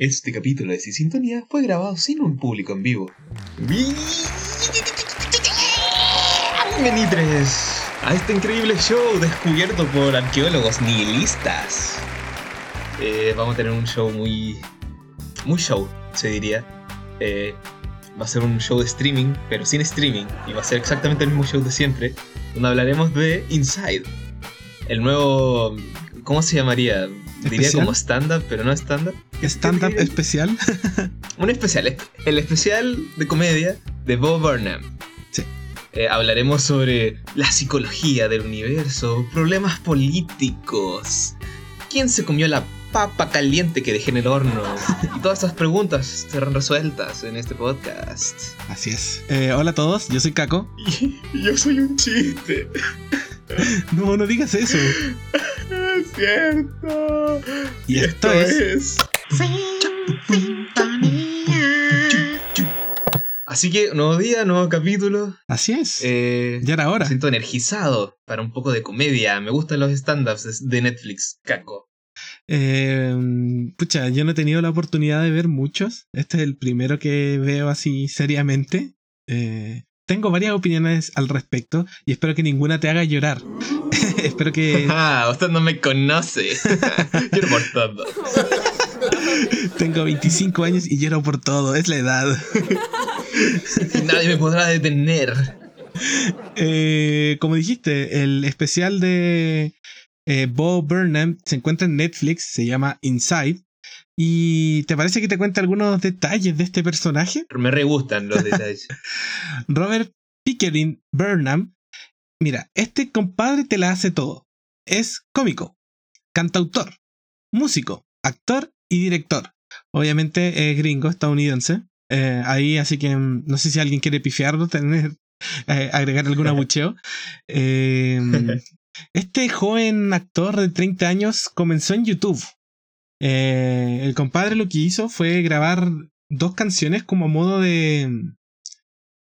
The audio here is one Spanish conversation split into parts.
Este capítulo de Sin Sintonía fue grabado sin un público en vivo. Bienvenidos a este increíble show descubierto por arqueólogos nihilistas. Eh, vamos a tener un show muy. muy show, se diría. Eh, va a ser un show de streaming, pero sin streaming, y va a ser exactamente el mismo show de siempre, donde hablaremos de Inside. El nuevo. ¿Cómo se llamaría? Diría ¿Especial? como stand-up, pero no stand-up. Stand-up especial. Un especial, el especial de comedia de Bob Burnham. Sí. Eh, hablaremos sobre la psicología del universo, problemas políticos, quién se comió la papa caliente que dejé en el horno, y todas estas preguntas serán resueltas en este podcast. Así es. Eh, hola a todos, yo soy Caco. Y yo soy un chiste. No, no digas eso. Es cierto. Y esto es. Así que, nuevo día, nuevo capítulo. Así es. Eh, ya era hora. Me siento energizado para un poco de comedia. Me gustan los stand-ups de Netflix, caco. Eh, pucha, yo no he tenido la oportunidad de ver muchos. Este es el primero que veo así seriamente. Eh, tengo varias opiniones al respecto y espero que ninguna te haga llorar. espero que Ah, usted no me conoce. Lloro por todo. tengo 25 años y lloro por todo. Es la edad. Y nadie me podrá detener. Eh, como dijiste, el especial de eh, Bo Burnham se encuentra en Netflix, se llama Inside. ¿Y te parece que te cuenta algunos detalles de este personaje? Me re gustan los detalles. Robert Pickering Burnham. Mira, este compadre te la hace todo. Es cómico, cantautor, músico, actor y director. Obviamente es gringo, estadounidense. Eh, ahí, así que mm, no sé si alguien quiere pifiarlo, tener, eh, agregar algún abucheo. Eh, este joven actor de 30 años comenzó en YouTube. Eh, el compadre lo que hizo fue grabar dos canciones como modo de.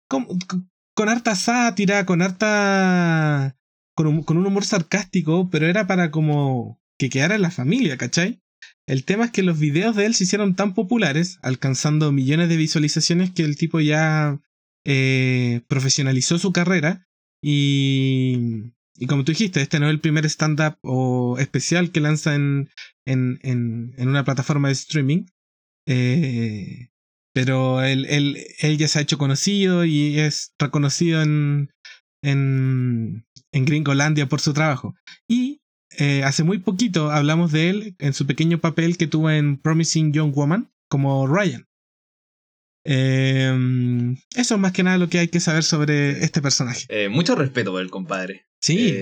Con, harta sátira, con harta. Con un, con un humor sarcástico, pero era para como que quedara en la familia, ¿cachai? El tema es que los videos de él se hicieron tan populares, alcanzando millones de visualizaciones, que el tipo ya eh, profesionalizó su carrera. Y, y como tú dijiste, este no es el primer stand-up o especial que lanza en, en, en, en una plataforma de streaming. Eh, pero él, él, él ya se ha hecho conocido y es reconocido en, en, en Gringolandia por su trabajo. Y eh, hace muy poquito hablamos de él en su pequeño papel que tuvo en Promising Young Woman como Ryan. Eh, eso es más que nada lo que hay que saber sobre este personaje. Eh, mucho respeto por el compadre. Sí,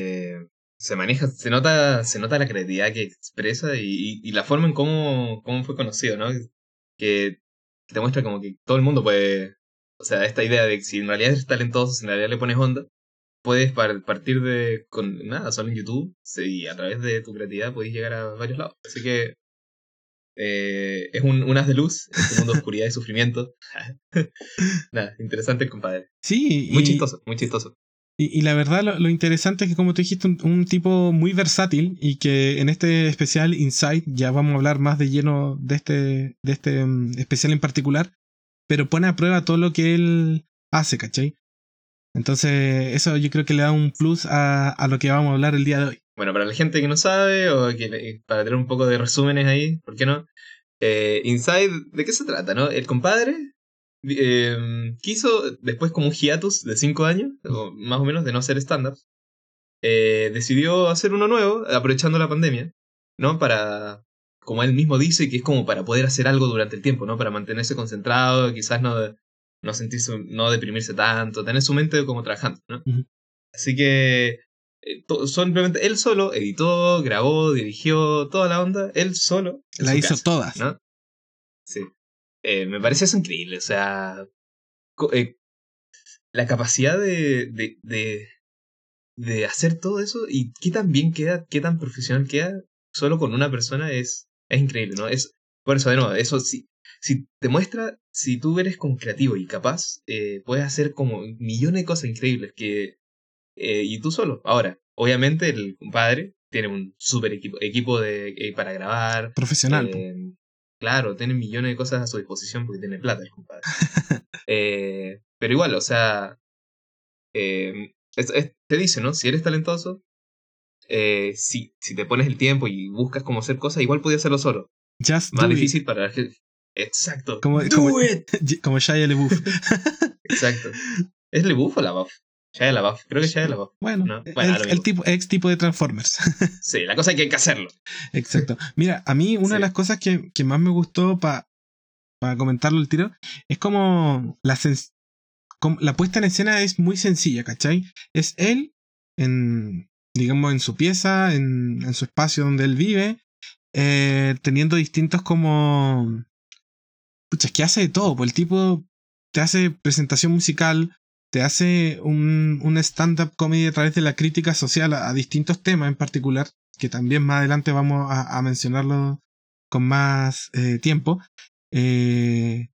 se maneja, se nota, se nota la creatividad que expresa y, y- y la forma en cómo, cómo fue conocido, ¿no? Que te muestra como que todo el mundo puede. O sea, esta idea de que si en realidad eres talentoso, si en realidad le pones onda, puedes par- partir de. con nada, solo en YouTube, sí, y a través de tu creatividad puedes llegar a varios lados. Así que. eh, es un, un haz de luz en este mundo de oscuridad y sufrimiento. nada, interesante compadre. sí. Muy y- chistoso, muy chistoso. Y, y la verdad, lo, lo interesante es que, como tú dijiste, un, un tipo muy versátil y que en este especial Insight, ya vamos a hablar más de lleno de este, de este mm, especial en particular, pero pone a prueba todo lo que él hace, ¿cachai? Entonces, eso yo creo que le da un plus a, a lo que vamos a hablar el día de hoy. Bueno, para la gente que no sabe, o que para tener un poco de resúmenes ahí, ¿por qué no? Eh, Inside, ¿de qué se trata, no? El compadre eh, quiso, después como un hiatus de 5 años, o más o menos, de no hacer stand-ups, eh, decidió hacer uno nuevo, aprovechando la pandemia, ¿no? Para, como él mismo dice, que es como para poder hacer algo durante el tiempo, ¿no? Para mantenerse concentrado, quizás no, no sentirse, no deprimirse tanto, tener su mente como trabajando, ¿no? Así que eh, simplemente él solo editó, grabó, dirigió, toda la onda, él solo. La hizo casa, todas. ¿no? Sí. Eh, me parece eso increíble, o sea, eh, la capacidad de, de, de, de hacer todo eso y qué tan bien queda, qué tan profesional queda solo con una persona es, es increíble, ¿no? Es, por eso, de nuevo, eso sí, si te muestra, si tú eres como creativo y capaz, eh, puedes hacer como millones de cosas increíbles que, eh, y tú solo. Ahora, obviamente el compadre tiene un super equipo, equipo de, eh, para grabar, Profesional. Claro, tiene millones de cosas a su disposición porque tiene plata el compadre. Eh, pero igual, o sea, eh, te dice, ¿no? Si eres talentoso, eh, si, si te pones el tiempo y buscas cómo hacer cosas, igual podías hacerlo solo. Just Más do it. difícil para la gente. Exacto. Como, Do como, it. como Shia LaBeouf. Exacto. ¿Es LeBuff o la Buff? Ya la Buff. Creo que ya la Buff. Bueno, No, bueno, el, el tipo, ex tipo de Transformers. Sí, la cosa es que hay que hacerlo. Exacto. Mira, a mí una de las cosas que, que más me gustó para comentarlo el tiro es como la, como la puesta en escena es muy sencilla, ¿cachai? Es él en, digamos, en su pieza, en, en su espacio donde él vive, eh, teniendo distintos como... Pucha, es que hace de todo, pues el tipo te hace presentación musical, te hace un, un stand-up comedy a través de la crítica social a, distintos temas en particular, que también más adelante vamos a, mencionarlo con más eh, tiempo. Eh,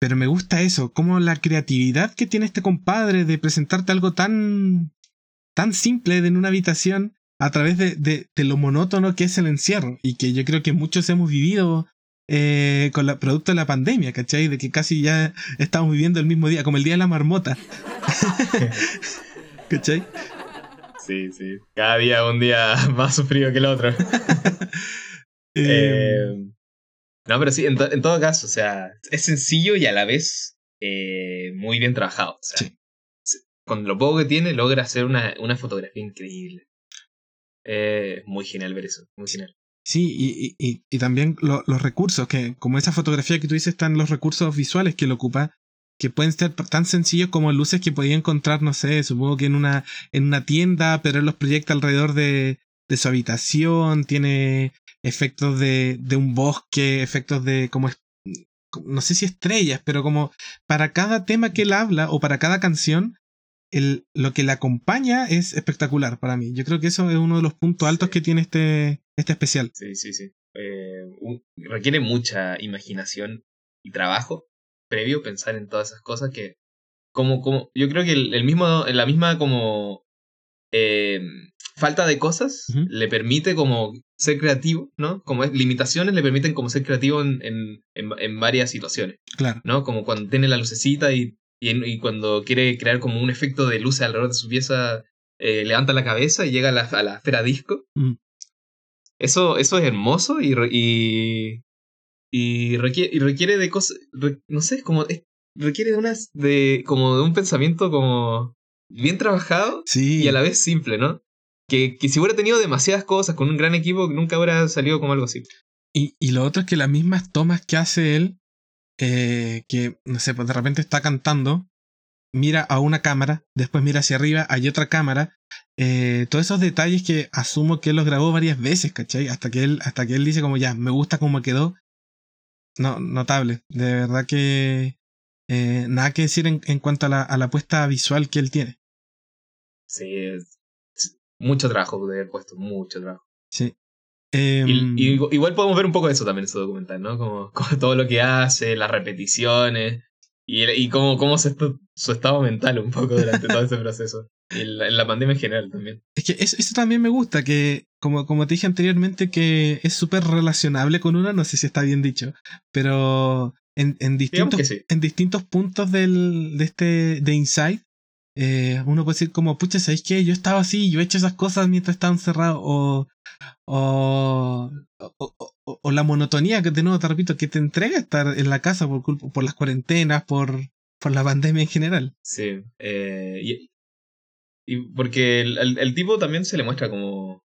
pero me gusta eso, como la creatividad que tiene este compadre de presentarte algo tan, tan simple en una habitación a través de- de lo monótono que es el encierro y que yo creo que muchos hemos vivido eh, con la producto de la pandemia, ¿cachai? De que casi ya estamos viviendo el mismo día, como el día de la marmota. ¿Cachai? Sí, sí. Cada día un día más sufrido que el otro. Eh, Eh, no, pero sí, en, to- en todo caso, o sea, es sencillo y a la vez eh, muy bien trabajado. O sea, Sí. Con lo poco que tiene, logra hacer una, una fotografía increíble. Eh, muy genial ver eso, muy genial. Sí, y, y- y, también lo- los recursos, que como esa fotografía que tú dices, están los recursos visuales que lo ocupa, que pueden ser tan sencillos como luces que podía encontrar, no sé, supongo que en una, en una tienda, pero él los proyecta alrededor de, de su habitación, tiene efectos de, de un bosque, efectos de como, no sé si estrellas, pero como para cada tema que él habla o para cada canción, el, lo que le acompaña es espectacular para mí. Yo creo que eso es uno de los puntos altos que tiene este, este especial. Sí, sí, sí. Eh, un- requiere mucha imaginación y trabajo previo pensar en todas esas cosas que como como yo creo que el, el mismo la misma como eh, falta de cosas le permite como ser creativo no como es, limitaciones le permiten como ser creativo en, en, en, en varias situaciones Claro. no como cuando tiene la lucecita y, y cuando quiere crear como un efecto de luz alrededor de su pieza eh, levanta la cabeza y llega a la, a la esfera disco Mm. Eso, eso es hermoso y, re- y, y, requiere, y requiere de cosas, re- no sé, como, requiere de unas, de, como de un pensamiento como bien trabajado Sí. y a la vez simple, ¿no? Que, que si hubiera tenido demasiadas cosas con un gran equipo, nunca hubiera salido como algo así. Y, y lo otro es que las mismas tomas que hace él, eh, que, no sé, pues de repente está cantando, mira a una cámara, después mira hacia arriba, hay otra cámara. eh, todos esos detalles que asumo que él los grabó varias veces, ¿cachai? Hasta que él, hasta que él dice como ya, me gusta cómo quedó. No, notable. De verdad que eh, nada que decir en, en cuanto a la, a la puesta visual que él tiene. Sí, es- mucho trabajo de haber puesto, mucho trabajo. Sí. Em, Y, y igual podemos ver un poco de eso también en su documental, ¿no? Como, como todo lo que hace, las repeticiones y, y cómo, cómo estu- su estado mental un poco durante todo ese proceso. Y la, la pandemia en general también. Es que eso, eso también me gusta, que como, como te dije anteriormente, que es súper relacionable con uno, no sé si está bien dicho, pero en, en, distintos, sí. en distintos puntos del, de este de Inside, eh, uno puede decir como, pucha, ¿sabéis qué? Yo estaba así, yo he hecho esas cosas mientras estaba encerrado, o, o, o, o- o la monotonía que de nuevo te repito, que te entrega estar en la casa por, culpa, por las cuarentenas, por, por la pandemia en general. Sí. eh, y, y porque el, el- el tipo también se le muestra como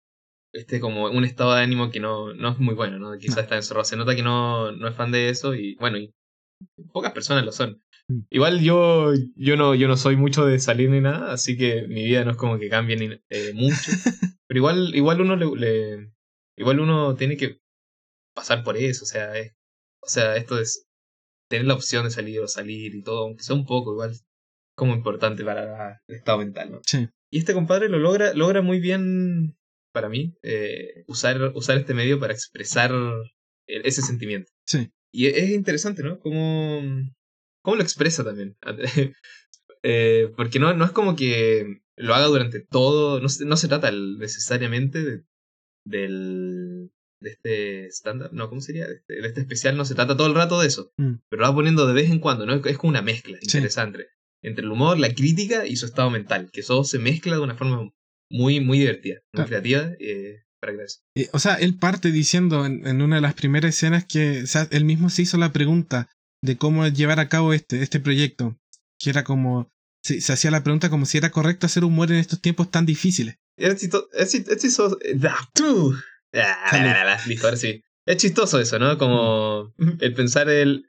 este como un estado de ánimo que no, no es muy bueno, ¿no? Quizás No. está encerrado. Se nota que no, no es fan de eso y bueno, y pocas personas lo son. Mm. Igual yo, yo no, yo no soy mucho de salir ni nada, así que mi vida no es como que cambie ni, eh, mucho. Pero igual, igual uno le, le- igual uno tiene que pasar por eso, o sea, es, o sea, esto es tener la opción de salir o salir y todo, aunque sea un poco, igual como importante para el estado mental, ¿no? Sí. Y este compadre lo logra, logra muy bien para mí, eh, usar, usar este medio para expresar e- ese sentimiento. Sí. Y e- es interesante, ¿no? Cómo, cómo lo expresa también. Eh, porque no, no es como que lo haga durante todo, no se, no se trata necesariamente de- del, de este stand-up, no, ¿cómo sería? De este, de este especial no se trata todo el rato de eso, Mm. pero lo va poniendo de vez en cuando, ¿no? Es como una mezcla Sí. interesante entre el humor, la crítica y su estado mental, que eso se mezcla de una forma muy, muy divertida, muy Claro. creativa, eh, para que veas. Eh, o sea, él parte diciendo en, en una de las primeras escenas que o sea, él mismo se hizo la pregunta de cómo llevar a cabo este, este proyecto. Que era como. Se, se hacía la pregunta como si era correcto hacer humor en estos tiempos tan difíciles. Es chistoso. Es, Ah, listo, ahora sí. Es chistoso eso, ¿no? Como el pensar el.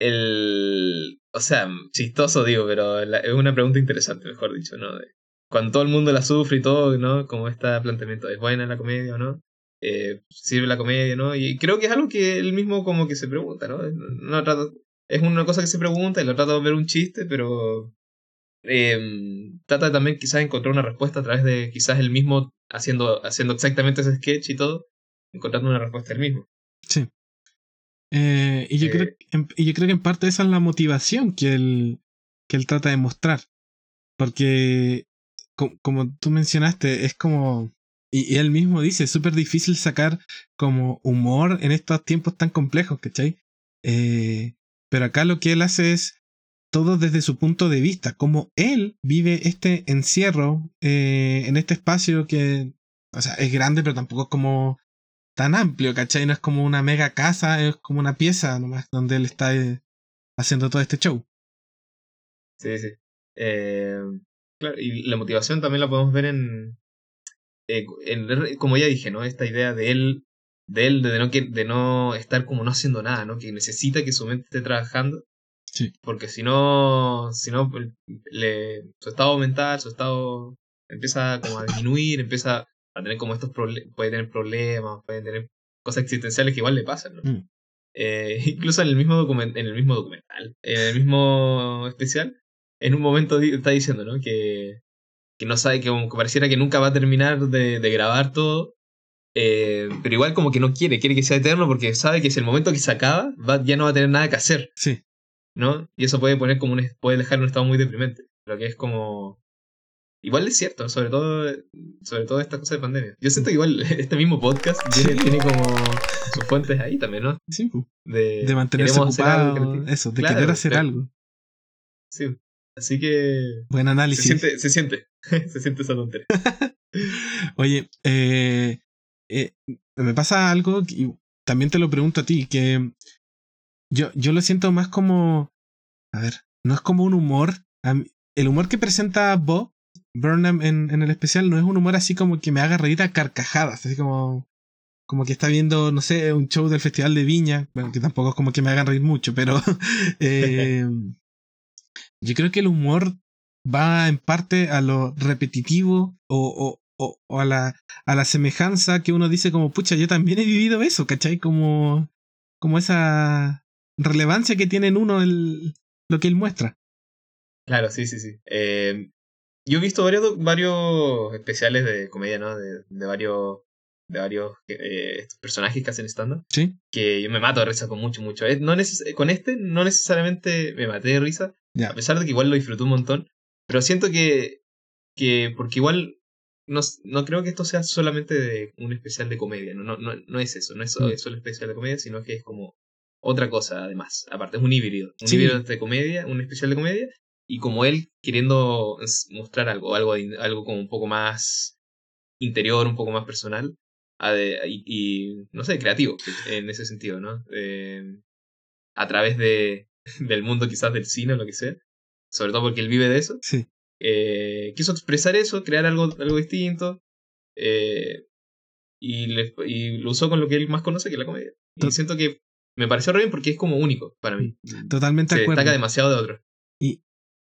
el o sea, chistoso digo, pero la- es una pregunta interesante, mejor dicho, ¿no? De- Cuando todo el mundo la sufre y todo, ¿no? Como este planteamiento, ¿es buena la comedia o no? Eh, ¿Sirve la comedia, no? Y creo que es algo que él mismo como que se pregunta, ¿no? No trata- es una cosa que se pregunta y lo trata de ver un chiste, pero eh, trata de también quizás encontrar una respuesta a través de quizás él mismo haciendo, haciendo exactamente ese sketch y todo, encontrando una respuesta él mismo. Sí. Eh, y, yo Eh. creo, y yo creo que en parte esa es la motivación que él, que él trata de mostrar. Porque, co- como tú mencionaste, es como. Y, y él mismo dice, es súper difícil sacar como humor en estos tiempos tan complejos, ¿cachai? Eh, pero acá lo que él hace es todo desde su punto de vista, como él vive este encierro eh, en este espacio que, o sea, es grande, pero tampoco es como tan amplio, ¿cachai? No es como una mega casa, es como una pieza nomás donde él está eh, haciendo todo este show. Sí, sí. Eh, claro, y la motivación también la podemos ver en, en- como ya dije, ¿no? Esta idea de él, de él, de no, de no estar como no haciendo nada, ¿no? Que necesita que su mente esté trabajando. Sí. Porque si no, si no, le, su estado mental, su estado empieza como a disminuir, empieza a tener como estos problemas, puede tener problemas, puede tener cosas existenciales que igual le pasan, ¿no? Mm. Eh, incluso en el mismo document en el mismo documental, en el mismo especial, en un momento di- está diciendo, ¿no? Que, que no sabe, que como pareciera que nunca va a terminar de, de grabar todo, eh, pero igual como que no quiere, quiere que sea eterno porque sabe que si el momento que se acaba, va, ya no va a tener nada que hacer. Sí, ¿no? Y eso puede poner como un, puede dejar un estado muy deprimente. Lo que es como. Igual es cierto, sobre todo, sobre todo esta cosa de pandemia. Yo siento que igual este mismo podcast tiene, tiene como sus fuentes ahí también, ¿no? sí. De, de mantenerse algo ocupado, eso, de Claro, querer hacer claro. algo. Sí. Así que. Buen Se análisis. siente, se siente. se siente esa tontería. Oye, eh, eh, me pasa algo y también te lo pregunto a ti, que yo, yo lo siento más como, a ver, no es como un humor. el humor que presenta Bob Burnham en, en el especial no es un humor así como que me haga reír a carcajadas, así como, como que está viendo, no sé, un show del Festival de Viña, bueno, que tampoco es como que me hagan reír mucho, pero eh, yo creo que el humor va en parte a lo repetitivo o, o, o, o a, la, a la semejanza que uno dice como, pucha, yo también he vivido eso, ¿cachai? Como, como esa relevancia que tiene en uno el, lo que él muestra. Claro, sí, sí, sí. Eh, yo he visto varios, varios especiales de comedia, ¿no? De, de varios, de varios eh, personajes que hacen stand-up. ¿Sí? que yo me mato de risa con mucho, mucho. Eh, No con este no necesariamente me maté de risa, a pesar de que igual lo disfruté un montón, pero siento que, que porque igual no, no creo que esto sea solamente de un especial de comedia, no, no, no, no es eso, no es solo, Mm. es solo especial de comedia, sino que es como otra cosa además, aparte es un híbrido, un Sí. híbrido entre comedia, un especial de comedia, y como él queriendo mostrar algo, algo, algo como un poco más interior, un poco más personal, y, y, no sé, creativo en ese sentido, ¿no? Eh, a través de, del mundo quizás del cine o lo que sea, sobre todo porque él vive de eso, Sí. eh, quiso expresar eso, crear algo, algo distinto, eh, y, le- y lo usó con lo que él más conoce, que es la comedia. Y To- siento que me pareció re bien porque es como único para mí. Totalmente Se de acuerdo. destaca demasiado de otros. Y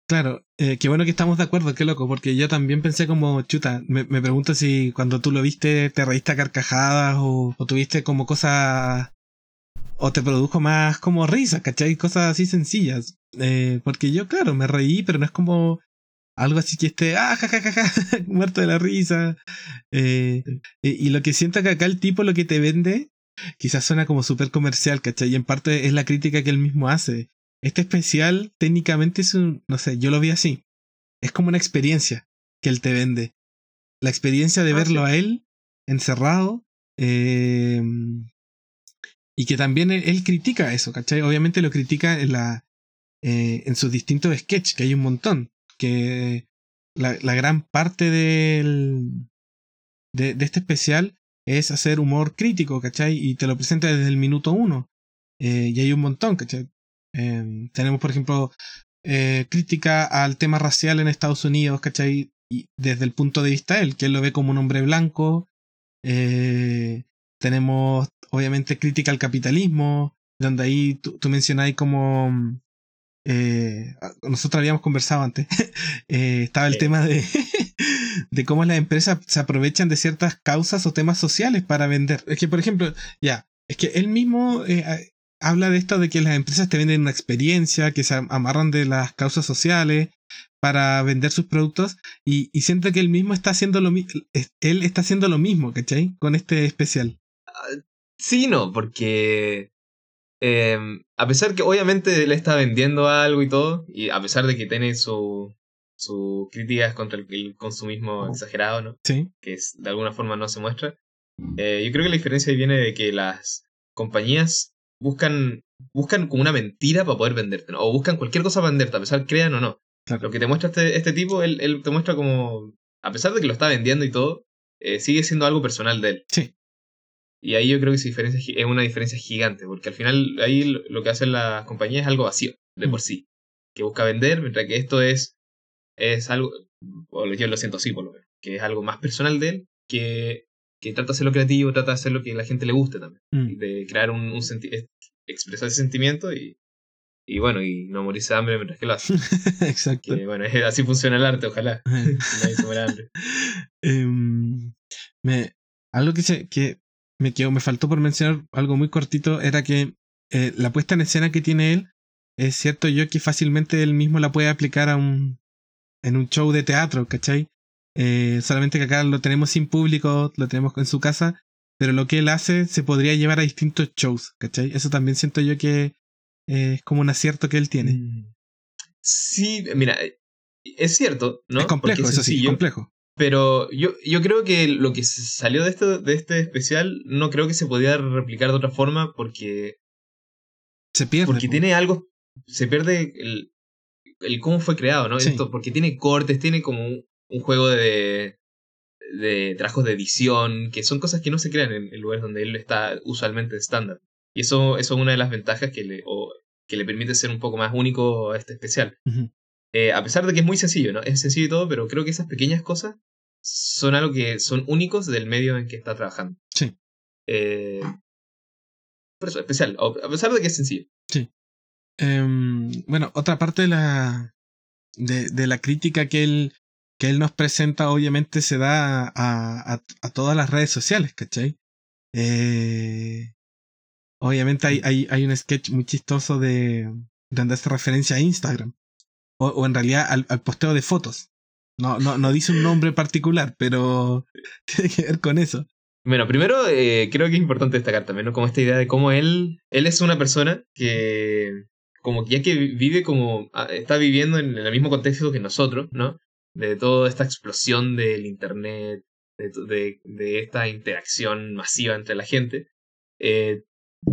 claro, eh, qué bueno que estamos de acuerdo, qué loco, porque yo también pensé como, chuta, me, me pregunto si cuando tú lo viste te reíste a carcajadas o, o tuviste como cosas, o te produjo más como risas, ¿cachai? Cosas así sencillas. Eh, porque yo, claro, me reí, pero no es como algo así que esté, ah, ja, ja, ja, ja, muerto de la risa. Eh, y, y lo que siento que acá el tipo lo que te vende, quizás suena como súper comercial, ¿cachai? Y en parte es la crítica que él mismo hace. Este especial técnicamente es un, no sé, yo lo vi así. Es como una experiencia que él te vende. La experiencia de Ah, verlo sí. a él encerrado Eh, y que también él, él, critica eso, ¿cachai? Obviamente lo critica en, la, eh, en sus distintos sketches, que hay un montón. Que la, la gran parte del, de, de, este especial es hacer humor crítico, ¿cachai? Y te lo presenta desde el minuto uno. Eh, y hay un montón, ¿cachai? Em, tenemos, por ejemplo, eh, crítica al tema racial en Estados Unidos, ¿cachai? Y desde el punto de vista de él, que él lo ve como un hombre blanco. Eh, tenemos, obviamente, crítica al capitalismo, donde ahí tú, tú mencionáis como... Eh, nosotros habíamos conversado antes. estaba el tema de, de cómo las empresas se aprovechan de ciertas causas o temas sociales para vender. Es que, por ejemplo, ya, es que él mismo eh, habla de esto de que las empresas te venden una experiencia, que se amarran de las causas sociales para vender sus productos y, y siento que él mismo está haciendo lo mismo, él está haciendo lo mismo, ¿cachai? Con este especial. Uh, sí, no, porque eh, a pesar que obviamente él está vendiendo algo y todo, y a pesar de que tiene su, sus críticas contra el, el consumismo exagerado, ¿no? Sí. Que es, de alguna forma no se muestra. Eh, yo creo que la diferencia viene de que las compañías buscan buscan como una mentira para poder venderte, ¿no? o buscan cualquier cosa para venderte, a pesar crean o no. Claro. Lo que te muestra este, este tipo, él, él, te muestra como, a pesar de que lo está vendiendo y todo, eh, sigue siendo algo personal de él. Sí. Y ahí yo creo que esa diferencia es una diferencia gigante, porque al final ahí lo que hacen las compañías es algo vacío, de mm. por sí, que busca vender, mientras que esto es, es algo, o yo lo siento así por lo menos, que es algo más personal de él, que, que trata de hacerlo creativo, trata de hacer lo que a la gente le guste también, mm. de crear un, un sentimiento expresar ese sentimiento y, y bueno, y no morirse de hambre mientras que lo hace. Exacto. Que, bueno, así funciona el arte, ojalá. Nadie se muera hambre. Um, me, algo que, se, que me quedó, me faltó por mencionar, algo muy cortito, era que eh, la puesta en escena que tiene él, es cierto yo que fácilmente él mismo la puede aplicar a un, en un show de teatro, ¿cachai? Eh, solamente que acá lo tenemos sin público, lo tenemos en su casa, pero lo que él hace se podría llevar a distintos shows, ¿cachai? Eso también siento yo que eh, es como un acierto que él tiene. Sí, mira, es cierto, ¿no? Es complejo, es eso sí, es complejo. Pero yo, yo creo que lo que salió de, esto, de este especial no creo que se podía replicar de otra forma porque... Se pierde. Porque tiene algo... Se pierde el, el cómo fue creado, ¿no? Sí. Esto, porque tiene cortes, tiene como un, un juego de, de trabajos de edición, que son cosas que no se crean en, en lugares donde él está usualmente estándar. Y eso, eso es una de las ventajas que le, o, que le permite ser un poco más único a este especial. Uh -huh. eh, a pesar de que es muy sencillo, ¿no? Es sencillo y todo, pero creo que esas pequeñas cosas son algo que son únicos del medio en que está trabajando. Sí. Eh, por eso, especial, a pesar de que es sencillo. Um, bueno, otra parte de la, de, de la crítica que él que él nos presenta obviamente se da a, a, a todas las redes sociales, ¿cachai? Eh, obviamente hay, hay, hay, un sketch muy chistoso de donde hace referencia a Instagram. O, o en realidad al, al, posteo de fotos. No, no, no dice un nombre particular, pero tiene que ver con eso. Bueno, primero eh, creo que es importante destacar también, ¿no? Como esta idea de cómo él, él es una persona que como ya que vive como, ah, está viviendo en el mismo contexto que nosotros, ¿no? de toda esta explosión del Internet, de, esta interacción masiva entre la gente. Eh,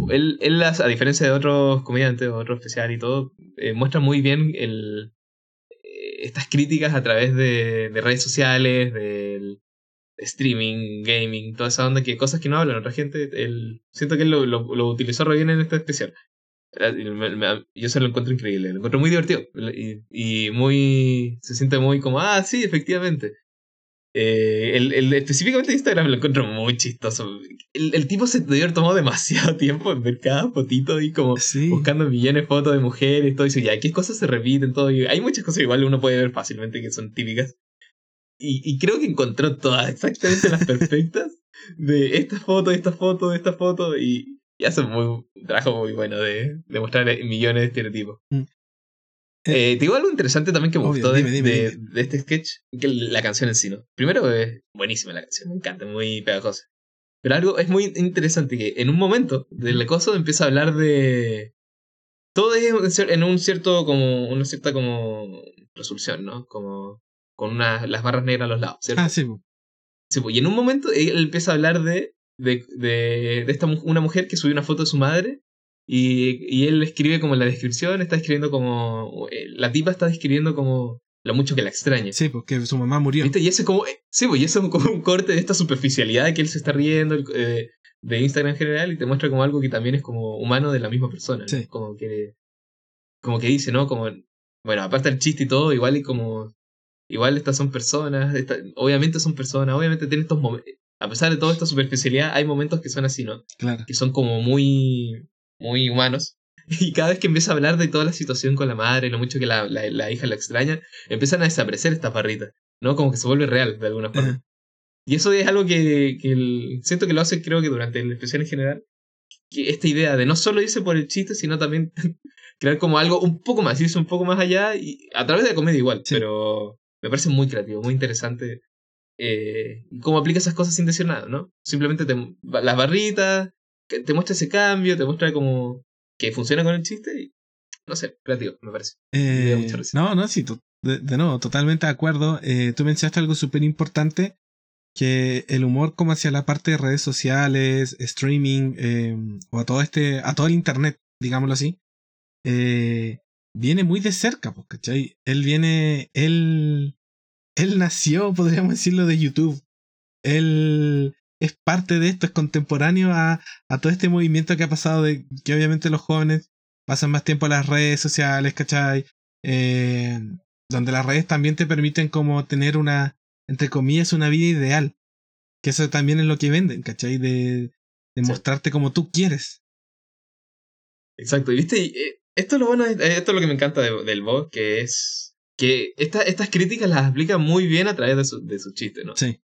él, a diferencia de otros comediantes, otros especiales y todo, eh, muestra muy bien eh, estas críticas a través de, de redes sociales, del streaming, gaming, toda esa onda, que cosas que no hablan otra gente. Él, siento que él lo, lo, lo utilizó re bien en este especial. Yo se lo encuentro increíble, lo encuentro muy divertido y, y muy. Se siente muy como, ah, sí, efectivamente. Eh, el, el, específicamente Instagram lo encuentro muy chistoso. El, el, tipo se debió haber tomado demasiado tiempo en ver cada fotito y como sí. buscando millones de fotos de mujeres, todo eso. Y qué cosas se repiten, todo. Y hay muchas cosas igual uno puede ver fácilmente que son típicas. Y, y creo que encontró todas exactamente las perfectas de esta foto, esta foto, esta foto. Y, y hace muy, un trabajo muy bueno de, de mostrar millones de estereotipos. Mm. Eh, te digo algo interesante también que me obvio, gustó dime, de, dime, de, dime. de, este sketch, que la canción en sí, ¿no? Primero es buenísima la canción, me encanta, muy pegajosa. Pero algo es muy interesante que en un momento del coso empieza a hablar de... Todo es en un cierto, como, una cierta como resolución, ¿no? Como con una, las barras negras a los lados, ¿cierto? Ah, sí. sí y en un momento él empieza a hablar de de, de, de esta, una mujer que subió una foto de su madre y, y él escribe como en la descripción, está escribiendo como... eh, La tipa está describiendo como lo mucho que la extraña. Sí, porque su mamá murió. ¿Viste? Y ese como... eh, Sí, pues y eso es como un corte de esta superficialidad que él se está riendo el- eh, de Instagram en general y te muestra como algo que también es como humano de la misma persona. ¿no? Sí. Como que... Como que dice, ¿no? Como... Bueno, aparte del chiste y todo, igual y como... Igual estas son personas, esta- obviamente son personas, obviamente tienen estos momentos... A pesar de toda esta superficialidad, hay momentos que son así, ¿no? Claro. que son como muy, muy humanos. Y cada vez que empieza a hablar de toda la situación con la madre, lo mucho que la, la, la hija la extraña, empiezan a desaparecer estas barritas, ¿no? Como que se vuelve real de alguna forma. Y eso es algo que, que el- siento que lo hace, creo que durante el especial en general, que esta idea de no solo irse por el chiste, sino también crear como algo un poco más, irse un poco más allá, y a través de la comedia igual, Sí. pero me parece muy creativo, muy interesante. Eh, cómo aplica esas cosas sin decir nada, ¿no? Simplemente te, las barritas, que te muestra ese cambio, te muestra como que funciona con el chiste y no sé, creativo, me parece. Eh, no, no, sí, de, de nuevo, totalmente de acuerdo. Eh, tú mencionaste algo súper importante, que el humor como hacia la parte de redes sociales, streaming, eh, o a todo este, a todo el internet, digámoslo así, eh, viene muy de cerca, pues, ¿cachai? Él viene, él, él nació, podríamos decirlo, de YouTube. Él es parte de esto, es contemporáneo a, a todo este movimiento que ha pasado de que obviamente los jóvenes pasan más tiempo en las redes sociales, ¿cachai? Eh, donde las redes también te permiten como tener una, entre comillas, una vida ideal. Que eso también es lo que venden, ¿cachai? De, de Sí. mostrarte como tú quieres. Exacto, y viste, eh, esto es lo bueno, de- esto es lo que me encanta de- del bot, que es que esta- estas críticas las aplica muy bien a través de su, de su chiste, ¿no? Sí.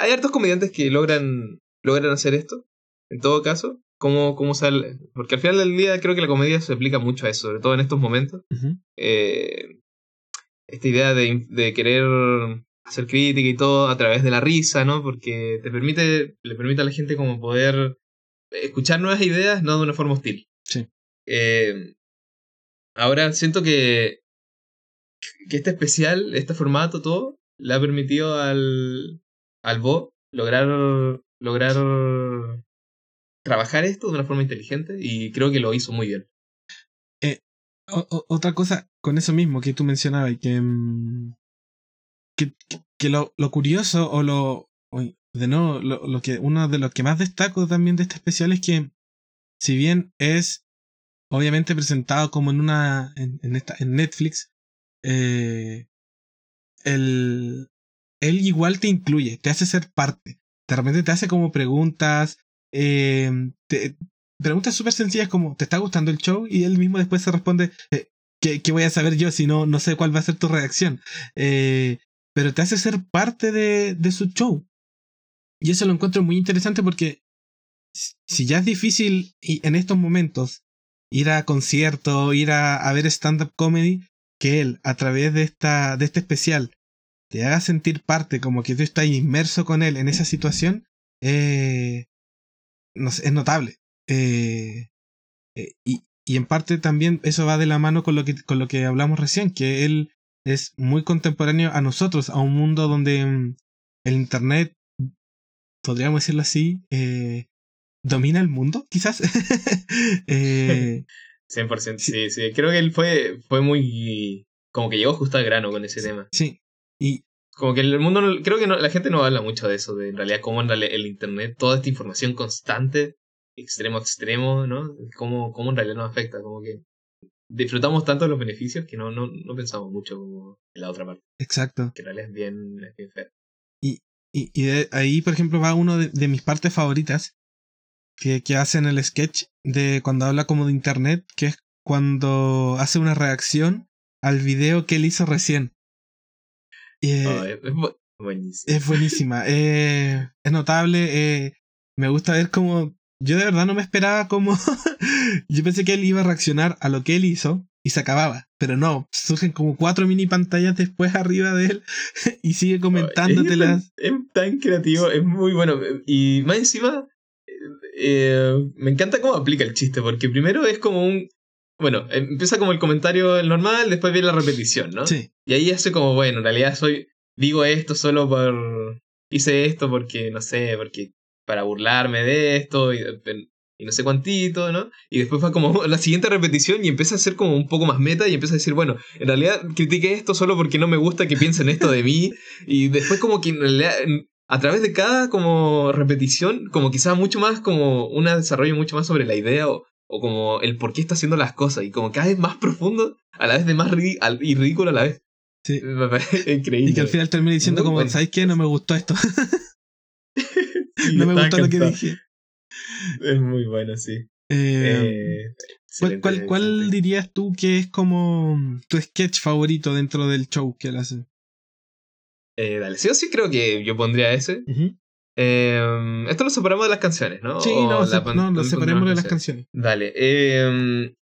Hay hartos comediantes que logran, logran hacer esto, en todo caso, sale, porque al final del día creo que la comedia se aplica mucho a eso, sobre todo en estos momentos. Eh, esta idea de, de querer hacer crítica y todo a través de la risa, ¿no? Porque te permite, le permite a la gente como poder escuchar nuevas ideas, no de una forma hostil. Sí. Eh, ahora siento que, que este especial, este formato, todo, le ha permitido al, al Bo lograr, lograr trabajar esto de una forma inteligente y creo que lo hizo muy bien. O- otra cosa con eso mismo que tú mencionabas que, mm, que, que- lo, lo curioso o lo de nuevo lo, lo que uno de los que más destaco también de este especial es que si bien es obviamente presentado como en una en esta en Netflix eh, el él igual te incluye te hace ser parte de repente te hace como preguntas eh, te, preguntas súper sencillas como ¿te está gustando el show? y él mismo después se responde eh, ¿qué, voy a saber yo si no no sé cuál va a ser tu reacción? Eh, pero te hace ser parte de, de su show. Y eso lo encuentro muy interesante porque si- ya es difícil en estos momentos ir a conciertos, ir a ver stand-up comedy, que él a través de, esta, de este especial te haga sentir parte, como que tú estás inmerso con él en esa situación, eh, es notable. Eh, eh, y, y en parte también eso va de la mano con lo que, con lo que hablamos recién, que él es muy contemporáneo a nosotros, a un mundo donde mm, el Internet, podríamos decirlo así, domina el mundo, quizás. Eh, 100%, sí, sí. Creo que él fue, fue muy... Como que llegó justo al grano con ese tema. sí, y Como que el mundo, no- creo que no, la gente no habla mucho de eso, de en realidad cómo en realidad el Internet, toda esta información constante, extremo a extremo, ¿no? Cómo, cómo en realidad nos afecta, como que disfrutamos tanto de los beneficios que no, no, no pensamos mucho como en la otra parte, exacto. que en realidad es bien, es bien fea. Y, y de ahí, por ejemplo, va uno de, de mis partes favoritas que, que hacen el sketch de cuando habla como de internet, que es cuando hace una reacción al video que él hizo recién. Eh, Oh, es, buenísima, eh, es notable, eh, me gusta ver cómo... Yo de verdad no me esperaba cómo... yo pensé que él iba a reaccionar a lo que él hizo y se acababa, pero no, surgen como cuatro mini pantallas después arriba de él y sigue comentándotelas. Es, es tan creativo, es muy bueno. Y más encima, eh, me encanta cómo aplica el chiste, porque primero es como un... Bueno, empieza como el comentario normal, después viene la repetición, ¿no? Sí, Y ahí hace como, bueno, en realidad soy... Digo esto solo por... Hice esto porque, no sé, porque... para burlarme de esto y, y no sé cuántito, ¿no? Y después fue como la siguiente repetición y empieza a ser como un poco más meta y empieza a decir, bueno, en realidad critiqué esto solo porque no me gusta que piensen esto de mí. Y después como que en realidad, a través de cada como repetición, como quizás mucho más como un desarrollo mucho más sobre la idea o, o como el por qué está haciendo las cosas y como cada vez más profundo, a la vez de más ri- y ridículo a la vez. Sí. Me parece increíble. Y que al final termina diciendo Muy como, bueno. ¿sabes qué? No me gustó esto. Sí, no me gustó lo que dije. Es muy bueno, sí. Eh, Eh, ¿Cuál, cuál, cuál dirías tú que es como tu sketch favorito dentro del show que él hace? Eh, dale, sí o sí creo que yo pondría ese. Eh, esto lo separamos de las canciones, ¿no? Sí, no, se- no, lo separemos de las canciones. Dale. Eh,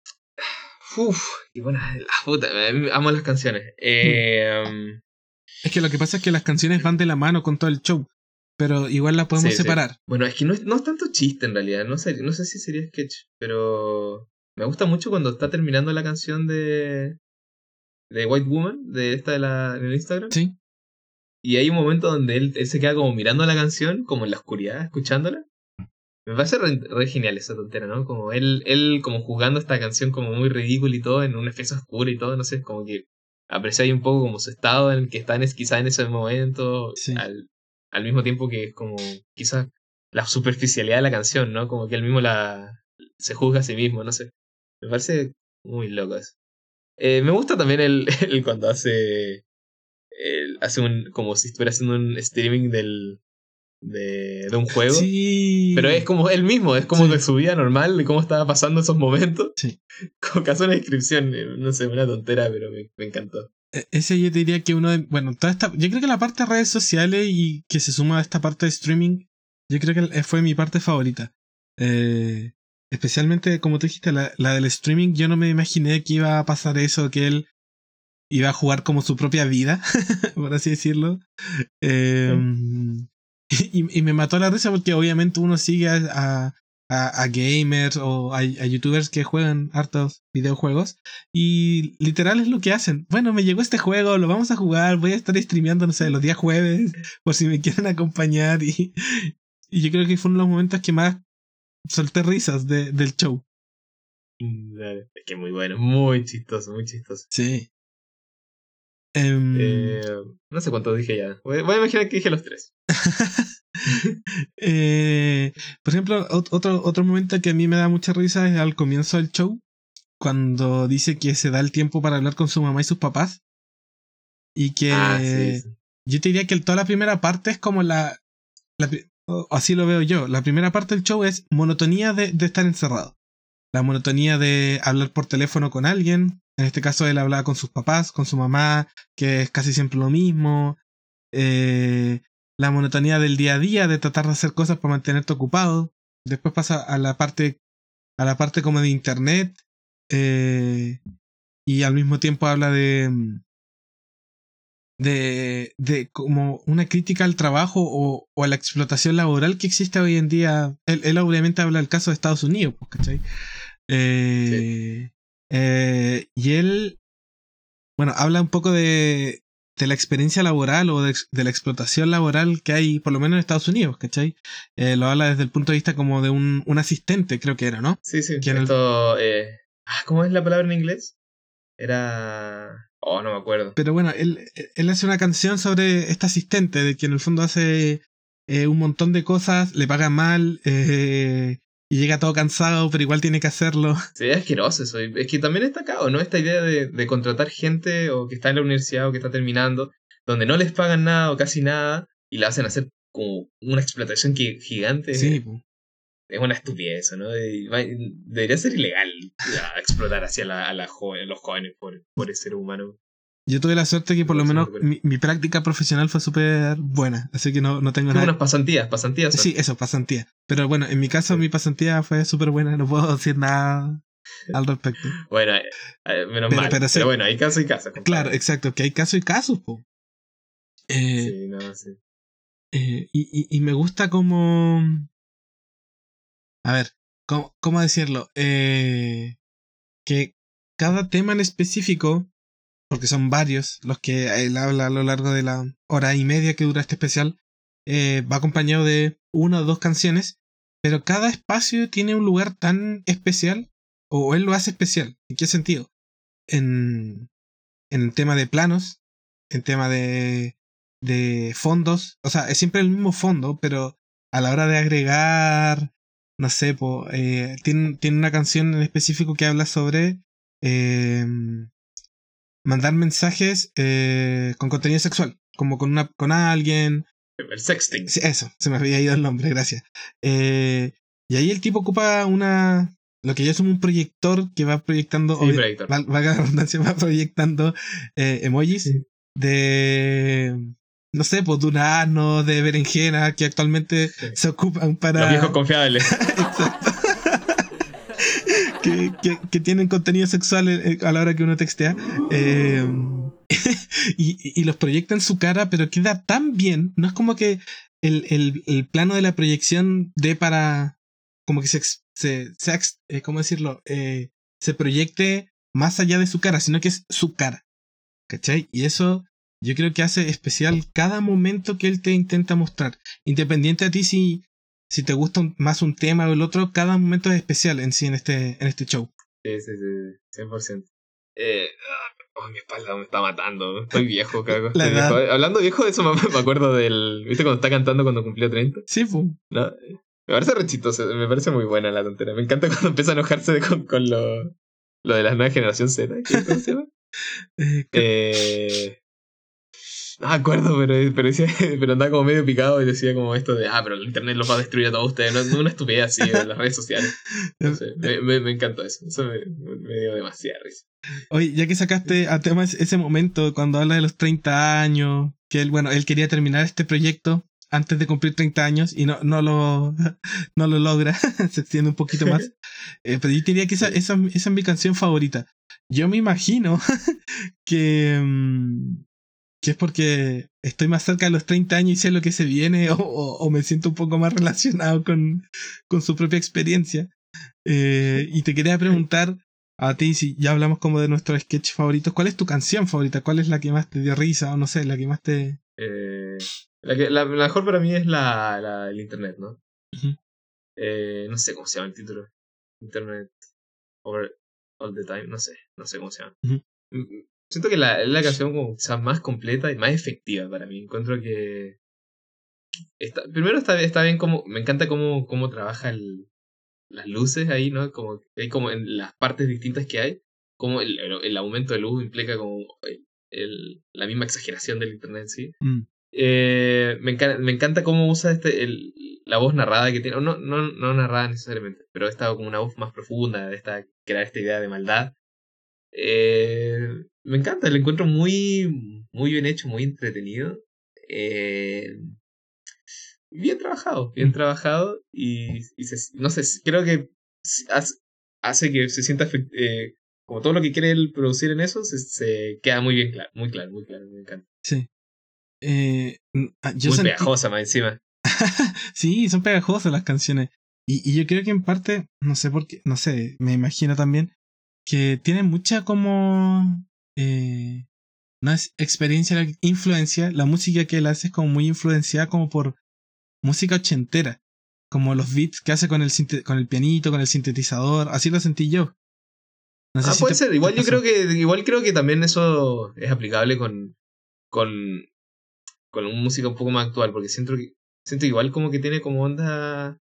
uf, qué buena. La puta, amo las canciones. Eh, Es que lo que pasa es que las canciones van de la mano con todo el show, pero igual las podemos Sí, sí. separar. Bueno, es que no es, no es tanto chiste en realidad. No sé, no sé si sería sketch, pero me gusta mucho cuando está terminando la canción de. de White Woman, de esta de la, del Instagram. Sí. Y hay un momento donde él, él se queda como mirando la canción, como en la oscuridad, escuchándola. Me parece re, re genial esa tontera, ¿no? Como él, él como jugando esta canción como muy ridícula y todo, en una pieza oscura y todo, no sé, como que aprecia ahí un poco como su estado en el que está en, quizá en ese momento, Sí. al, al mismo tiempo que es como quizás la superficialidad de la canción, ¿no? Como que él mismo la se juzga a sí mismo, no sé. Me parece muy loco eso. Eh, me gusta también el, el cuando hace el- hace un como si estuviera haciendo un streaming del de, de un juego. Sí. Pero es como él mismo, es como Sí. de su vida normal, de cómo estaba pasando esos momentos. Sí. Que hace una descripción, eh, no sé, una tontera, pero me, me encantó. E- Ese yo te diría que uno de, bueno, toda esta, yo creo que la parte de redes sociales y que se suma a esta parte de streaming, yo creo que fue mi parte favorita. Eh, especialmente, como tú dijiste, la, la del streaming, yo no me imaginé que iba a pasar eso, que él iba a jugar como su propia vida, por así decirlo. Eh, y, y me mató la risa porque obviamente uno sigue a, a, gamers o a, a youtubers que juegan hartos videojuegos y literal es lo que hacen. Bueno, me llegó este juego, lo vamos a jugar, voy a estar streameando, no sé, los días jueves, por si me quieren acompañar. Y, y yo creo que fue uno de los momentos que más solté risas de- del show. Mm, dale. Es que muy bueno, muy chistoso, muy chistoso. Sí. Em, Eh, no sé cuántos dije ya. Voy, voy a imaginar que dije los tres. eh, por ejemplo, ot- otro, otro momento que a mí me da mucha risa es al comienzo del show, cuando dice que se da el tiempo para hablar con su mamá y sus papás. Y que ah, sí, sí. yo te diría que toda la primera parte es como la... la así lo veo yo. La primera parte del show es monotonía de, de estar encerrado. La monotonía de hablar por teléfono con alguien. En este caso él hablaba con sus papás, con su mamá, que es casi siempre lo mismo. Eh, la monotonía del día a día, de tratar de hacer cosas para mantenerte ocupado. Después pasa a la parte, a la parte como de internet. eh, y al mismo tiempo habla de, mm, de, de como una crítica al trabajo o, o a la explotación laboral que existe hoy en día. Él, él obviamente habla del caso de Estados Unidos, pues, ¿cachai? Eh, eh, y él, bueno, habla un poco de, de la experiencia laboral o de, la explotación laboral que hay, por lo menos en Estados Unidos, ¿cachai? Eh, lo habla desde el punto de vista como de un, un asistente, creo que era, ¿no? Sí, sí. El- Esto, eh, ah, ¿Cómo es la palabra en inglés? Era... Oh, no me acuerdo. Pero bueno, él, él hace una canción sobre este asistente, de que en el fondo hace eh, un montón de cosas, le pagan mal, eh, y llega todo cansado, pero igual tiene que hacerlo. Sí, es asqueroso eso. Es que también está acá, ¿o ¿no? Esta idea de, de contratar gente o que está en la universidad o que está terminando, donde no les pagan nada o casi nada, y la hacen hacer como una explotación que, gigante. Sí. Es una estupidez, ¿no? Debería ser ilegal explotar hacia la, a, la joven- los jóvenes por, por el ser humano. Yo tuve la suerte que por lo menos mi, mi práctica profesional fue súper buena, así que no, no tengo nada. unas pasantías, pasantías. Sí, eso, pasantía. Pero bueno, en mi caso Sí. mi pasantía fue súper buena, no puedo decir nada al respecto. Bueno, eh, eh, menos Pero- mal. pero bueno, hay casos y casos. compadre. Claro, exacto, que hay casos y casos, po. Eh, Sí, no, sí. Eh, y, y, y me gusta como... A ver, ¿cómo, cómo decirlo? Eh, que cada tema en específico, porque son varios los que él habla a lo largo de la hora y media que dura este especial, eh, va acompañado de una o dos canciones, pero cada espacio tiene un lugar tan especial, o él lo hace especial. ¿En qué sentido? En, en tema de planos, en tema de, de fondos, o sea, es siempre el mismo fondo, pero a la hora de agregar, no sé, po, eh, tiene, tiene una canción en específico que habla sobre eh, mandar mensajes eh, con contenido sexual, como con, una, con alguien. El sexting. Sí, eso, se me había ido el nombre, gracias. Eh, y ahí el tipo ocupa una. Lo que yo asumo un proyector que va proyectando. Sí, proyector. val- valga la redundancia, va proyectando eh, emojis Sí. de. No sé, pues durazno, de berenjena, que actualmente Sí. se ocupan para. Los viejos confiables. Exacto. que, que- que tienen contenido sexual eh, a la hora que uno textea. Eh, y, y los proyecta en su cara, pero queda tan bien. No es como que el, el- el plano de la proyección dé para. Como que se. ex- se, se eh, ¿Cómo decirlo? Eh, se proyecte más allá de su cara, sino que es su cara. ¿Cachai? Y eso yo creo que hace especial cada momento que él te intenta mostrar. Independiente a ti si, si te gusta un- más un tema o el otro, cada momento es especial en sí en este, en este show. Sí, sí, sí, 100%. Eh, ah, oh, mi espalda me está matando. Estoy viejo, cago. Estoy viejo. Hablando viejo, de eso me, acuerdo del. ¿Viste cuando está cantando cuando cumplió 30? Sí, pues. No, me parece re chistoso, me parece muy buena la tontera. Me encanta cuando empieza a enojarse de- con, con lo, lo de la nueva generación Z. ¿Qué cómo se llama? Eh, Eh, no me acuerdo, pero, pero, decía, pero andaba como medio picado y decía como esto de, ah, pero el internet los va a destruir a todos ustedes. No, no una estupidez así en las redes sociales. No sé, me, me, me encantó eso. Eso me, me dio demasiada risa. Oye, ya que sacaste a tema ese ese momento cuando habla de los 30 años, que él, bueno, él quería terminar este proyecto antes de cumplir 30 años y no, no lo no lo logra, se extiende un poquito más. Eh, pero yo diría que esa, esa, esa es mi canción favorita. Yo me imagino que, mm, que es porque estoy más cerca de los 30 años y sé lo que se viene o, o- o me siento un poco más relacionado con, con su propia experiencia. Eh, y te quería preguntar a ti, si ya hablamos como de nuestros sketch favoritos, ¿cuál es tu canción favorita? ¿Cuál es la que más te dio risa o no sé, la que más te... Eh, la, que, la, la mejor para mí es la, la, el internet, ¿no? Ujú. Eh, no sé cómo se llama el título. Internet over all the time, no sé, no sé cómo se llama. Ujú. Mm, Siento que la, es la canción como quizás más completa y más efectiva para mí. Encuentro que está, primero está, está bien como me encanta cómo, cómo trabaja el, las luces ahí, ¿no? Como hay como en las partes distintas que hay, como el, el, el aumento de luz implica como el- la misma exageración del internet en sí. Mm, Eh, me, encanta, me encanta cómo usa este, el, la voz narrada que tiene. No, no, no narrada necesariamente, pero esta como una voz más profunda, de esta, crear esta idea de maldad. Eh, me encanta, lo encuentro muy, muy bien hecho, muy entretenido. Eh, bien trabajado, bien Mm. trabajado. Y, y se- no sé, creo que hace, hace que se sienta eh, como todo lo que quiere él producir en eso, se, se queda muy bien claro, muy claro, muy claro, me encanta. sí. Eh, ah, yo muy sentí- pegajosa más encima. sí, son pegajosas las canciones. Y, y yo creo que en parte, no sé por qué, no sé, me imagino también que tiene mucha como... Eh, no es experiencia, la influencia. La música que él hace es como muy influenciada como por música ochentera. Como los beats que hace con el, con el pianito, con el sintetizador. Así lo sentí yo. No sé ah, si puede te- ser. Igual yo creo que igual creo que también eso es aplicable con con con música un poco más actual, porque siento que siento igual como que tiene como onda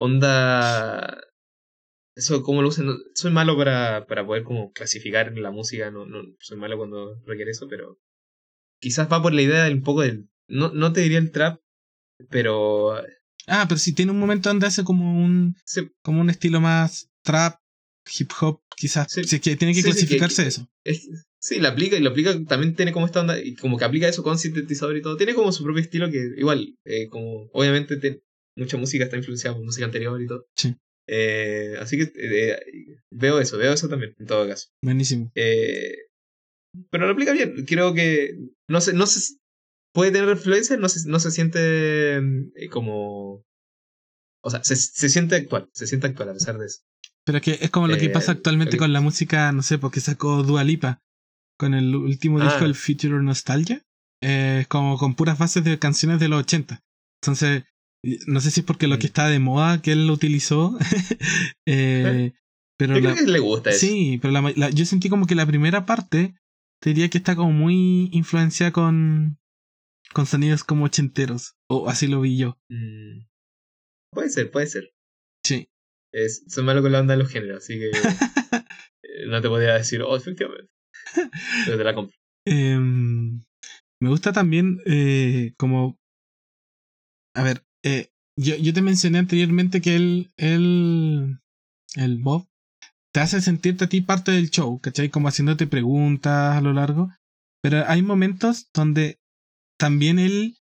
onda eso cómo lo usan. soy malo para para poder como clasificar la música, no no soy malo cuando requiere eso, pero quizás va por la idea del un poco del no no te diría el trap, pero Ah, pero si tiene un momento donde hace como un, como un estilo más trap, hip hop, quizás. Sí. Si es que tiene que Sí, clasificarse que- eso. Es- sí, la aplica y lo aplica, también tiene como esta onda, y como que aplica eso con sintetizador y todo. Tiene como su propio estilo que igual, eh, como obviamente te- mucha música está influenciada por música anterior y todo. Sí. Eh, así que eh, veo eso, veo eso también, en todo caso. Buenísimo. Eh, pero lo aplica bien. Creo que no sé, no sé, puede tener influencia, no se, no se siente como... O sea, se, se siente actual, se siente actual a pesar de eso. Pero que es como lo que pasa actualmente con la música, no sé, porque sacó Dua Lipa con el último Ah. disco, el Future Nostalgia. eh, como con puras bases de canciones de los 80. Entonces, no sé si es porque lo que Mm. está de moda que él lo utilizó. eh, pero Yo la- creo que le gusta eso. sí, pero la yo sentí como que la primera parte te diría que está como muy influenciada con, con sonidos como ochenteros. O así lo vi yo. Mm. Puede ser, puede ser. Sí. Es, soy malo con la onda de los géneros, así que eh, no te podría decir, oh, efectivamente. Pero te la compro. Em, me gusta también eh, como... A ver, eh, yo, yo te mencioné anteriormente que él, él, el Bob, te hace sentirte a ti parte del show, ¿cachai? Como haciéndote preguntas a lo largo. Pero hay momentos donde también él,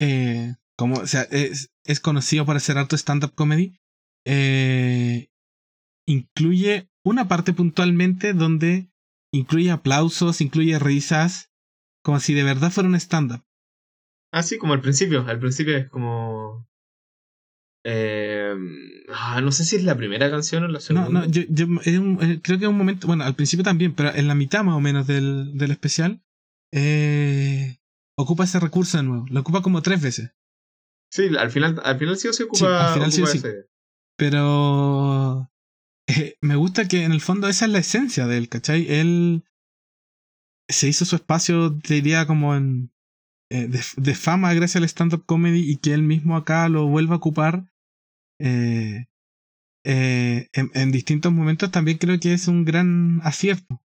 eh, como, o sea, es, es conocido por hacer harto stand-up comedy, eh, incluye una parte puntualmente donde incluye aplausos, incluye risas, como si de verdad fuera un stand-up. Ah, sí, como al principio. Al principio es como. Eh, ah, no sé si es la primera canción o la No, segunda. no, yo, yo- es un- eh, creo que es un momento, bueno, al principio también, pero en la mitad más o menos del, del especial, eh, ocupa ese recurso de nuevo. Lo ocupa como tres veces. Sí, al final, al final sí o sí ocupa. Sí, al final sí ocupa sí. ese. Pero eh, me gusta que en el fondo esa es la esencia de él, ¿cachai? Él se hizo su espacio, diría, como en, eh, de, de fama gracias al stand-up comedy y que él mismo acá lo vuelva a ocupar eh, eh, en, en distintos momentos también creo que es un gran acierto.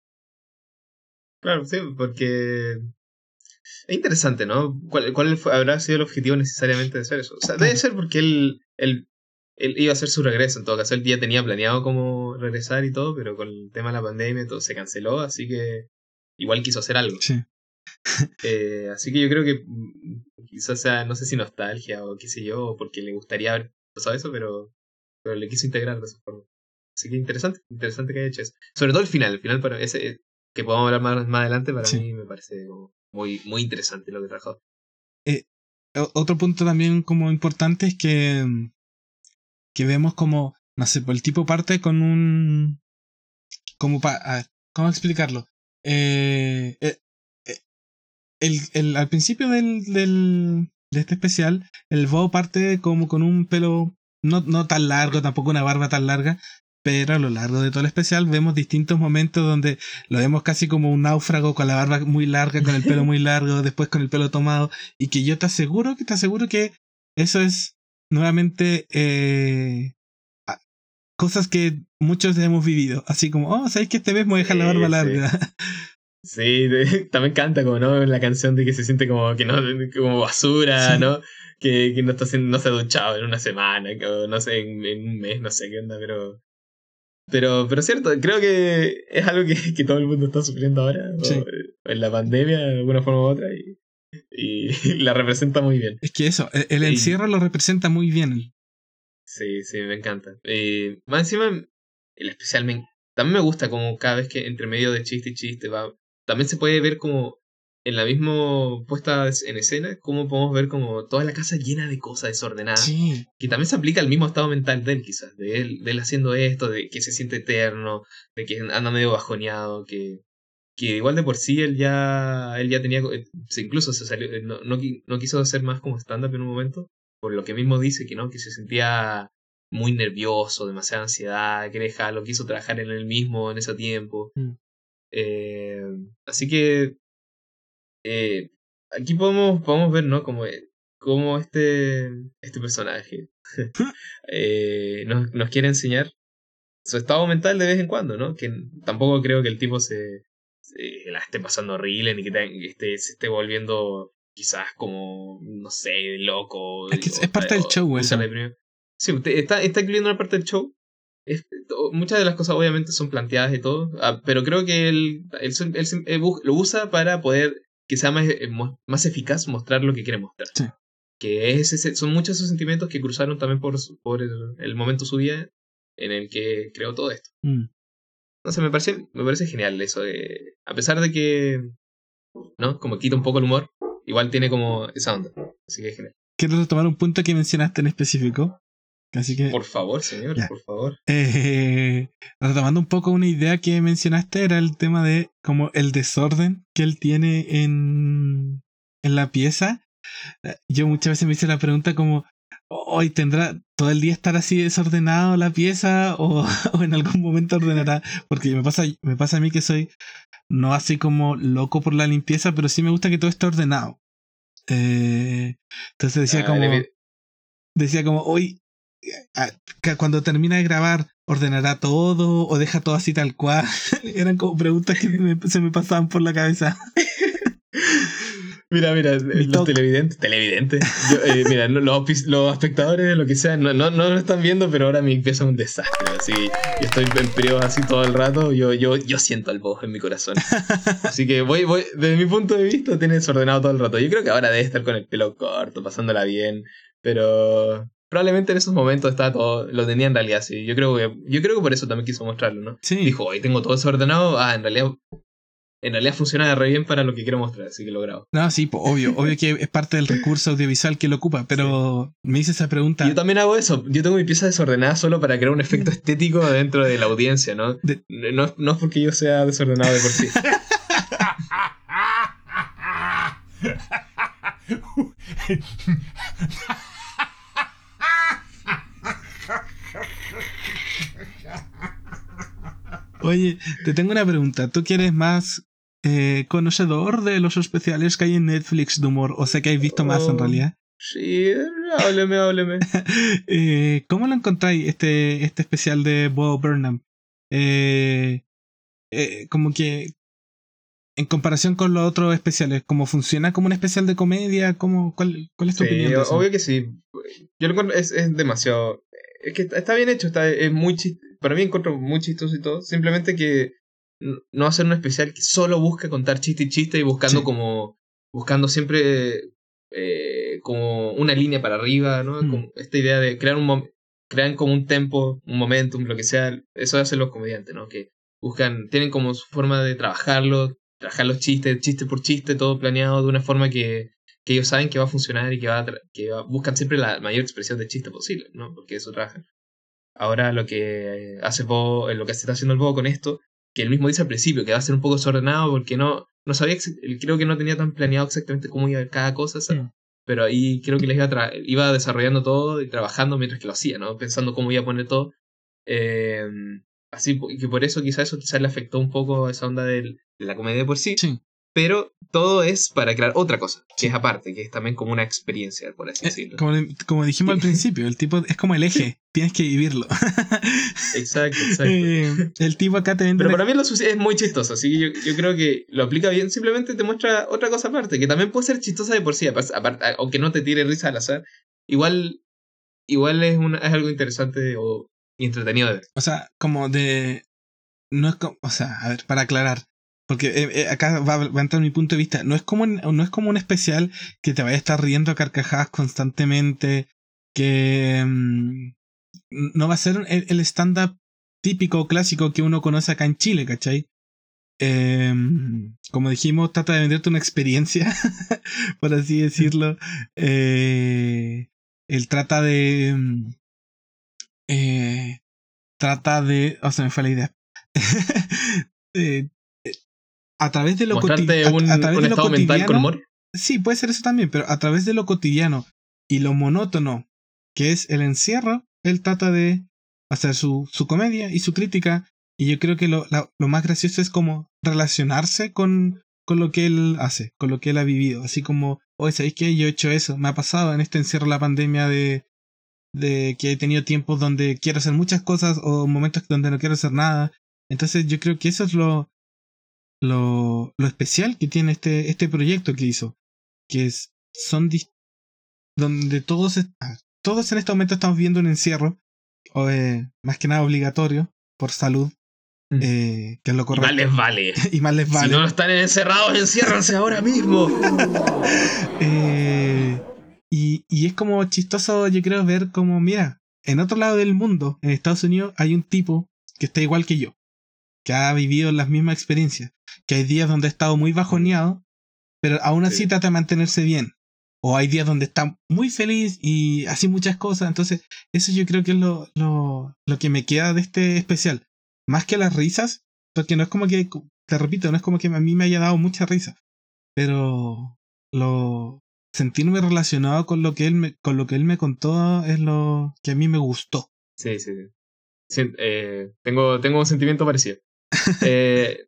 Claro, sí, porque. Es interesante, ¿no? ¿Cuál, cuál fue- habrá sido el objetivo necesariamente de hacer eso? O sea, debe ser porque él, él, él iba a hacer su regreso. En todo caso, él ya tenía planeado cómo regresar y todo, pero con el tema de la pandemia todo se canceló, así que igual quiso hacer algo. Sí. Eh, así que yo creo que mm, quizás sea, no sé si nostalgia o qué sé yo, porque le gustaría haber pasado eso, pero, pero le quiso integrar de esa forma. Así que interesante, interesante que haya hecho eso. Sobre todo el final, el final para ese que podamos hablar más, más adelante, para Sí. mí me parece como muy, muy interesante lo que trajo. O- Otro punto también como importante es que, que vemos como, no sé, el tipo parte con un... Como para... ¿Cómo explicarlo? Eh, eh, eh, el, el- al principio del, del, de este especial, el Bo parte como con un pelo no, no tan largo, tampoco una barba tan larga, pero a lo largo de todo el especial vemos distintos momentos donde lo vemos casi como un náufrago con la barba muy larga, con el pelo muy largo, después con el pelo tomado, y que yo te aseguro que te aseguro que eso es nuevamente eh, cosas que muchos hemos vivido, así como, oh, ¿sabes que este vez me voy a dejar la barba sí. larga? Sí, de- también canta como, ¿no? La canción de que se siente como que no, como basura, Sí. ¿no? Que, que no está haciendo, no se ha duchado en una semana, que, no sé, en, en un mes, no sé qué onda, pero. Pero, pero cierto, creo que es algo que, que todo el mundo está sufriendo ahora, o Sí. en la pandemia, de alguna forma u otra, y, y la representa muy bien. es que eso, el, el Sí. encierro lo representa muy bien. Sí, sí, me encanta. Y más encima, el especial me, también me gusta como cada vez que entre medio de chiste y chiste va. También se puede ver como en la misma puesta en escena, como podemos ver como toda la casa llena de cosas desordenadas. Sí, Que también se aplica al mismo estado mental de él, quizás. De él, de él haciendo esto, de que se siente eterno, de que anda medio bajoneado, que, que igual de por sí él ya, él ya tenía, eh, incluso se salió, eh, no, no, qui- no quiso hacer más como stand-up en un momento, por lo que mismo dice que no, que se sentía muy nervioso, demasiada ansiedad, que dejarlo, quiso trabajar en él mismo en ese tiempo. Mm. Eh, así que eh, aquí podemos, podemos ver, ¿no? Como, eh, como este, este personaje eh, nos, nos quiere enseñar su estado mental de vez en cuando, ¿no? Que tampoco creo que el tipo se, se la esté pasando horrible ni que, te- que esté, se esté volviendo quizás como, no sé, loco. Es que o- es parte del show eso. deprimido. Sí, está, está incluyendo una parte del show. Es- to- muchas de las cosas obviamente son planteadas y todo, ah, pero creo que él, él, él- él- él bu- lo usa para poder que sea más, eh, más eficaz mostrar lo que quiere mostrar. Sí. Que es ese- son muchos esos sentimientos que cruzaron también por, por el, el momento de su vida en el que creó todo esto. Mm. No sé, me parece, me parece genial eso de. A pesar de que. ¿No? Como quita un poco el humor, igual tiene como esa onda. Así que es genial. Quiero retomar un punto que mencionaste en específico. Así que, Por favor, señor, Ya. por favor. eh, retomando un poco una idea que mencionaste, era el tema de como el desorden que él tiene en, en la pieza, yo muchas veces me hice la pregunta como, hoy tendrá todo el día estar así desordenado la pieza o, o, en algún momento ordenará, porque me pasa, me pasa a mí que soy no así como loco por la limpieza, pero sí me gusta que todo esté ordenado. Eh, entonces decía Ah, como, decía como, hoy, cuando termina de grabar, ordenará todo o deja todo así tal cual. Eran como preguntas que me- se me pasaban por la cabeza. Mira, mira, Mi los toque. televidentes, televidentes. Yo, eh, mira, lo- los, los espectadores, lo que sea, no, no, no lo están viendo, pero ahora mi pieza es un desastre. Así, yo estoy en periodo así todo el rato, yo, yo, yo siento el voz en mi corazón. Así que voy, voy, desde mi punto de vista, tiene desordenado todo el rato. Yo creo que ahora debe estar con el pelo corto, pasándola bien, pero probablemente en esos momentos estaba todo, lo tenía en realidad así. Yo creo que, yo creo que por eso también quiso mostrarlo, ¿no? Sí. Dijo, hoy tengo todo desordenado, ah, en realidad, en realidad funciona re bien para lo que quiero mostrar, así que lo grabo. No, sí, po, obvio, obvio que es parte del recurso audiovisual que lo ocupa, pero me hice esa pregunta. Yo también hago eso. Yo tengo mi pieza desordenada solo para crear un efecto estético dentro de la audiencia, ¿no? De- No, no es porque yo sea desordenado de por sí. Oye, te tengo una pregunta. ¿Tú quieres más eh, conocedor de los especiales que hay en Netflix de humor? O sea que has visto más en Oh. realidad. Sí, hábleme, hábleme. Eh, ¿Cómo lo encontráis este, este especial de Bo Burnham? Eh, eh, como que en comparación con los otros especiales, ¿cómo funciona como un especial de comedia? ¿Cómo, cuál, ¿Cuál es tu Sí, opinión de eso? obvio que sí. Yo lo encuentro, es, es demasiado. Es que está, está bien hecho, está, es muy chis- Para mí encuentro muy chistoso y todo. Simplemente que no hacer un especial que solo busca contar chiste y chiste y buscando Sí. como. Buscando siempre eh, como una línea para arriba, ¿no? Mm. Como esta idea de crear un crean como un tempo, un momentum, lo que sea. Eso hacen los comediantes, ¿no? Que buscan, tienen como su forma de trabajarlo, trabajar los chistes, chiste por chiste, todo planeado de una forma que, que ellos saben que va a funcionar y que va a que va- buscan siempre la mayor expresión de chiste posible, ¿no? Porque eso trabajan. Ahora lo que hace Bo, eh, lo que se está haciendo el Bo con esto, que él mismo dice al principio, que va a ser un poco desordenado porque no, no sabía, creo que no tenía tan planeado exactamente cómo iba a ir cada cosa, ¿sabes? Mm. pero ahí creo que les iba, iba desarrollando todo y trabajando mientras que lo hacía, ¿no? Pensando cómo iba a poner todo. Eh, así que por eso quizás eso quizás le afectó un poco a esa onda del- de la comedia por sí. Sí. Pero todo es para crear otra cosa, que es aparte, que es también como una experiencia, por así Eh, decirlo. como, como dijimos al principio, el tipo es como el eje, tienes que vivirlo. Exacto, exacto. Eh, el tipo acá te vende Pero para mí lo es muy chistoso, así que yo, yo creo que lo aplica bien. Simplemente te muestra otra cosa aparte, que también puede ser chistosa de por sí, aparte, aparte- aunque no te tire risa al azar. Igual, igual es, una, es algo interesante o entretenido de ver. O sea, como de. No es como. O sea, a ver, para aclarar. Porque eh, eh, acá va, a entrar mi punto de vista. No es, como no es como un especial que te vaya a estar riendo a carcajadas constantemente. Que. mm, no va a ser el, el stand-up típico o clásico que uno conoce acá en Chile, ¿cachai? Em, como dijimos, trata de venderte una experiencia, por así decirlo. Eh, él trata de. mm, eh, trata de. O sea, me fue la idea. Eh, a través de lo cotidiano. un, a, través un de lo mental con humor. Sí, puede ser eso también, pero a través de lo cotidiano y lo monótono que es el encierro, él trata de hacer su, su comedia y su crítica. Y yo creo que lo, la- lo más gracioso es como relacionarse con, con lo que él hace, con lo que él ha vivido. Así como, oye, ¿sabéis qué? Yo he hecho eso. Me ha pasado en este encierro la pandemia de, de que he tenido tiempos donde quiero hacer muchas cosas o momentos donde no quiero hacer nada. Entonces yo creo que eso es lo, lo, lo especial que tiene este, este proyecto que hizo. Que es, son donde todos, ah, todos en este momento estamos viendo un encierro, o, eh, más que nada obligatorio, por salud, Mm. eh, que es lo Y correcto. más les vale. Y más les vale. Si no están encerrados, enciérranse ahora mismo. Eh, y, y es como chistoso, yo creo, ver como, mira, en otro lado del mundo, en Estados Unidos, hay un tipo que está igual que yo, que ha vivido las mismas experiencias, que hay días donde ha estado muy bajoneado, pero aún así Sí. trata de mantenerse bien. O hay días donde está muy feliz y así muchas cosas. Entonces, eso yo creo que es lo, lo, lo que me queda de este especial. Más que las risas, porque no es como que, te repito, no es como que a mí me haya dado mucha risa. Pero lo sentirme relacionado con lo que él me, con lo que él me contó es lo que a mí me gustó. Sí, sí, sí. Sí, eh, tengo, tengo un sentimiento parecido. Eh,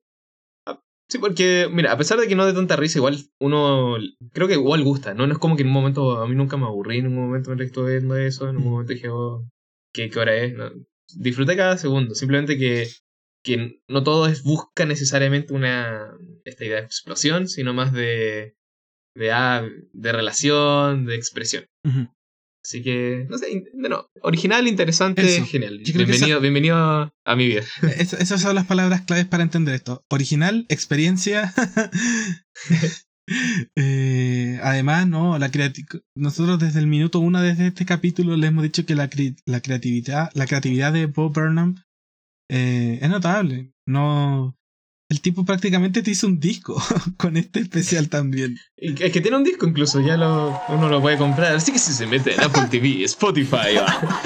sí, porque, mira, a pesar de que no de tanta risa, igual uno creo que igual gusta, ¿no? No es como que en un momento, a mí nunca me aburrí, en un momento me estuve viendo eso, en un momento dije, oh, ¿qué, qué hora es? No, disfruté cada segundo, simplemente que, que no todo es busca necesariamente una esta idea de explosión, sino más de, de, ah, de relación, de expresión. Ujú. Así que, no sé, no, original, interesante, Eso. genial. Bienvenido, bienvenido a, a mi vida. Es- esas son las palabras claves para entender esto. Original, experiencia. Eh, además, no, la nosotros desde el minuto uno desde este capítulo le hemos dicho que la, cre- la creatividad, la creatividad de Bob Burnham eh, es notable. No, el tipo prácticamente te hizo un disco con este especial también. Es que tiene un disco incluso, ya lo, uno lo puede comprar. Así que si se mete en Apple TV, Spotify, ah,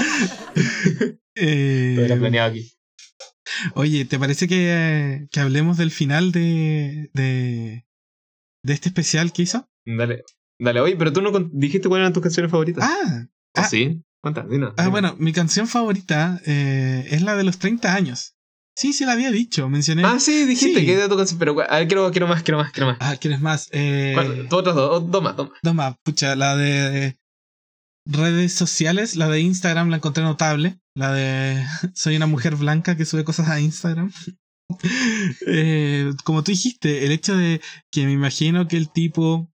Eh, todo era planeado aquí. Oye, ¿te parece que, que hablemos del final de, de, de este especial que hizo? Dale, dale, oye, pero tú no dijiste cuáles eran tus canciones favoritas. Ah, ¿O ah. sí? ¿Cuántas? Dinos, ah bueno, mi canción favorita eh, es la de los 30 años. Sí, sí la había dicho, mencioné. Ah, sí, dijiste Sí. que canción, pero a ver, quiero, quiero más, quiero más, quiero más. Ah, ¿quieres más? Eh, ¿Cuál? Tú otras dos, oh, dos más, dos más. dos más, pucha, la de redes sociales, la de Instagram la encontré notable. La de soy una mujer blanca que sube cosas a Instagram. Eh, como tú dijiste, el hecho de que me imagino que el tipo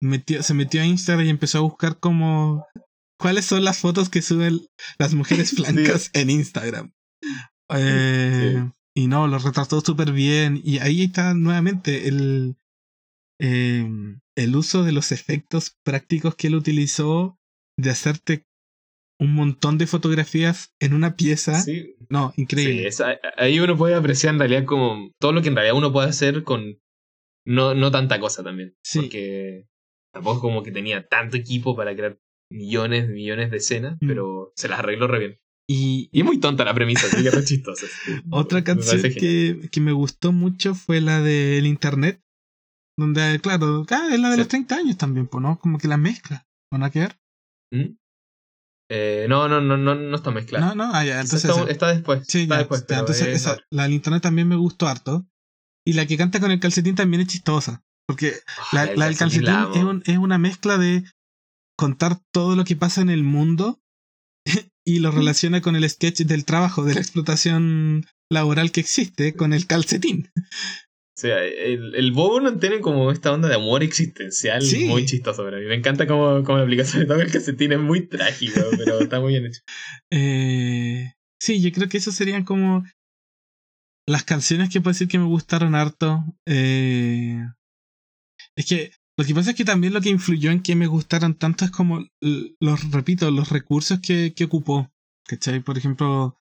metió, se metió a Instagram y empezó a buscar como cuáles son las fotos que suben las mujeres blancas en Instagram. Eh, Y no, lo retrató súper bien. Y ahí está nuevamente el, eh, el uso de los efectos prácticos que él utilizó de hacerte un montón de fotografías en una pieza. Sí, No, sí increíble. es- ahí uno puede apreciar en realidad como todo lo que en realidad uno puede hacer con no, no tanta cosa también. Sí. Porque tampoco como que tenía tanto equipo para crear millones, millones de escenas, Mm. pero se las arregló re bien. Y, Y es muy tonta la premisa, así que chistosa. Otra canción que, que me gustó mucho fue la del internet. Donde, claro, ah, es la de Sí. los 30 años también, pues, ¿no? Como que la mezcla. ¿Van a quedar? ¿Mm? Eh, no, no, no, no, no está mezclada. No, no, ah, ya, entonces. está, después. Sí, está ya, después. ya, entonces es esa- otra. la del internet también me gustó harto. Y la que canta con el calcetín también es chistosa. Porque la, la del calcetín la es, un- es una mezcla de contar todo lo que pasa en el mundo y lo relaciona con el sketch del trabajo, de la explotación laboral que existe con el calcetín. O sea, el, el Bobo no tiene como esta onda de amor existencial Sí. muy chistoso para mí. Me encanta cómo, cómo la aplicación de todo el calcetín es muy trágico, pero está muy bien hecho. Eh, sí, yo creo que esas serían como las canciones que puedo decir que me gustaron harto. Eh, es que lo que pasa es que también lo que influyó en que me gustaran tanto es como, los repito, los recursos que, que ocupó. ¿Cachai? Por ejemplo,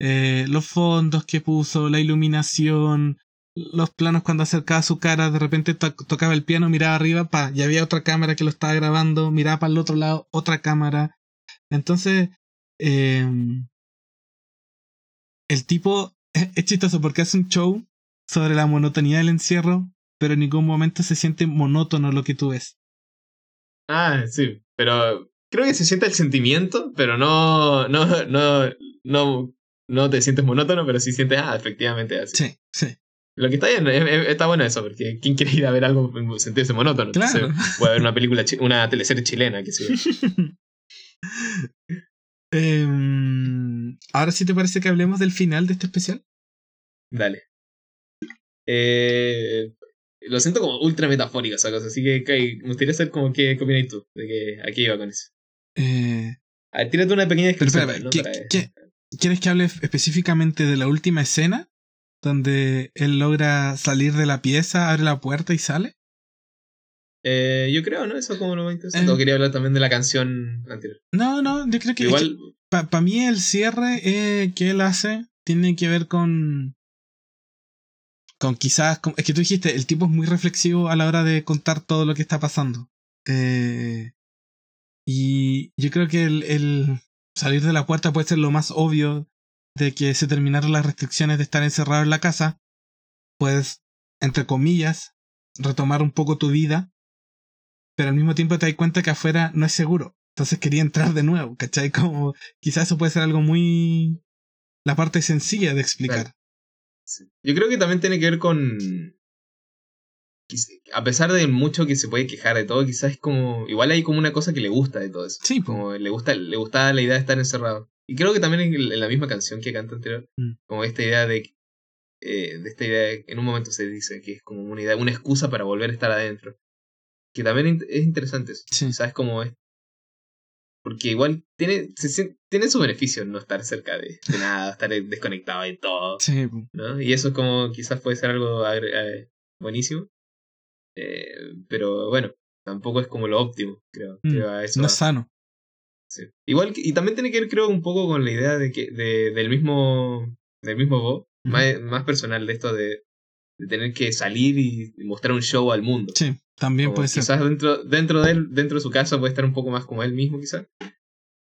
eh, los fondos que puso, la iluminación, los planos cuando acercaba su cara, de repente to- tocaba el piano, miraba arriba, pa, y había otra cámara que lo estaba grabando, miraba para el otro lado, otra cámara. Entonces, eh, el tipo es chistoso porque hace un show sobre la monotonía del encierro, pero en ningún momento se siente monótono lo que tú ves. Ah, sí, pero creo que se siente el sentimiento, pero no, no, no, no, no te sientes monótono, pero sí sientes, ah, efectivamente así. Sí, sí. Lo que está bien, es- es- está bueno eso, porque ¿quién quiere ir a ver algo sentirse monótono? Claro. Entonces, puede ver una película, una teleserie chilena, que sí. Em, ahora sí te parece que hablemos del final de este especial. Dale. Eh, lo siento como ultra metafórico esa cosa, así que Kai, me gustaría saber como qué, qué opinas tú de que aquí iba con eso. Eh, A ver, tírate una pequeña pero descripción. espera, ¿no? ¿qué- ¿quieres que hable específicamente de la última escena? Donde él logra salir de la pieza, abre la puerta y sale. Eh, yo creo, ¿no? Eso como lo más interesante. Eh. O quería hablar también de la canción anterior. No, no, yo creo que, Igual, para mí el cierre eh, que él hace tiene que ver con con quizás es que tú dijiste el tipo es muy reflexivo a la hora de contar todo lo que está pasando Eh, y yo creo que el, el salir de la puerta puede ser lo más obvio de que se terminaron las restricciones de estar encerrado en la casa puedes entre comillas retomar un poco tu vida pero al mismo tiempo te das cuenta que afuera no es seguro. Entonces quería entrar de nuevo, ¿cachai? Como quizás eso puede ser algo muy... la parte sencilla de explicar. Sí. Yo creo que también tiene que ver con... A pesar de mucho que se puede quejar de todo, quizás es como... Igual hay como una cosa que le gusta de todo eso. Sí. Como le gusta, le gustaba la idea de estar encerrado. Y creo que también en, la misma canción que canta anterior, Mm. como esta idea de... eh, de esta idea, de- en un momento se dice que es como una idea, una excusa para volver a estar adentro. Que también es interesante eso. Sí. ¿Sabes cómo es? Porque igual tiene, se tiene su beneficio no estar cerca de, de nada, estar desconectado de todo. Sí. ¿no? Y eso es como quizás puede ser algo eh, buenísimo. Eh, pero bueno, tampoco es como lo óptimo, creo. Mm, creo a eso no es sano. Sí. Igual y también tiene que ver creo un poco con la idea de que de, del mismo del mismo Bo, más personal de esto de, de tener que salir y mostrar un show al mundo. Sí, también Como puede ser. quizás dentro, dentro de él, dentro de su casa puede estar un poco más como él mismo, quizás.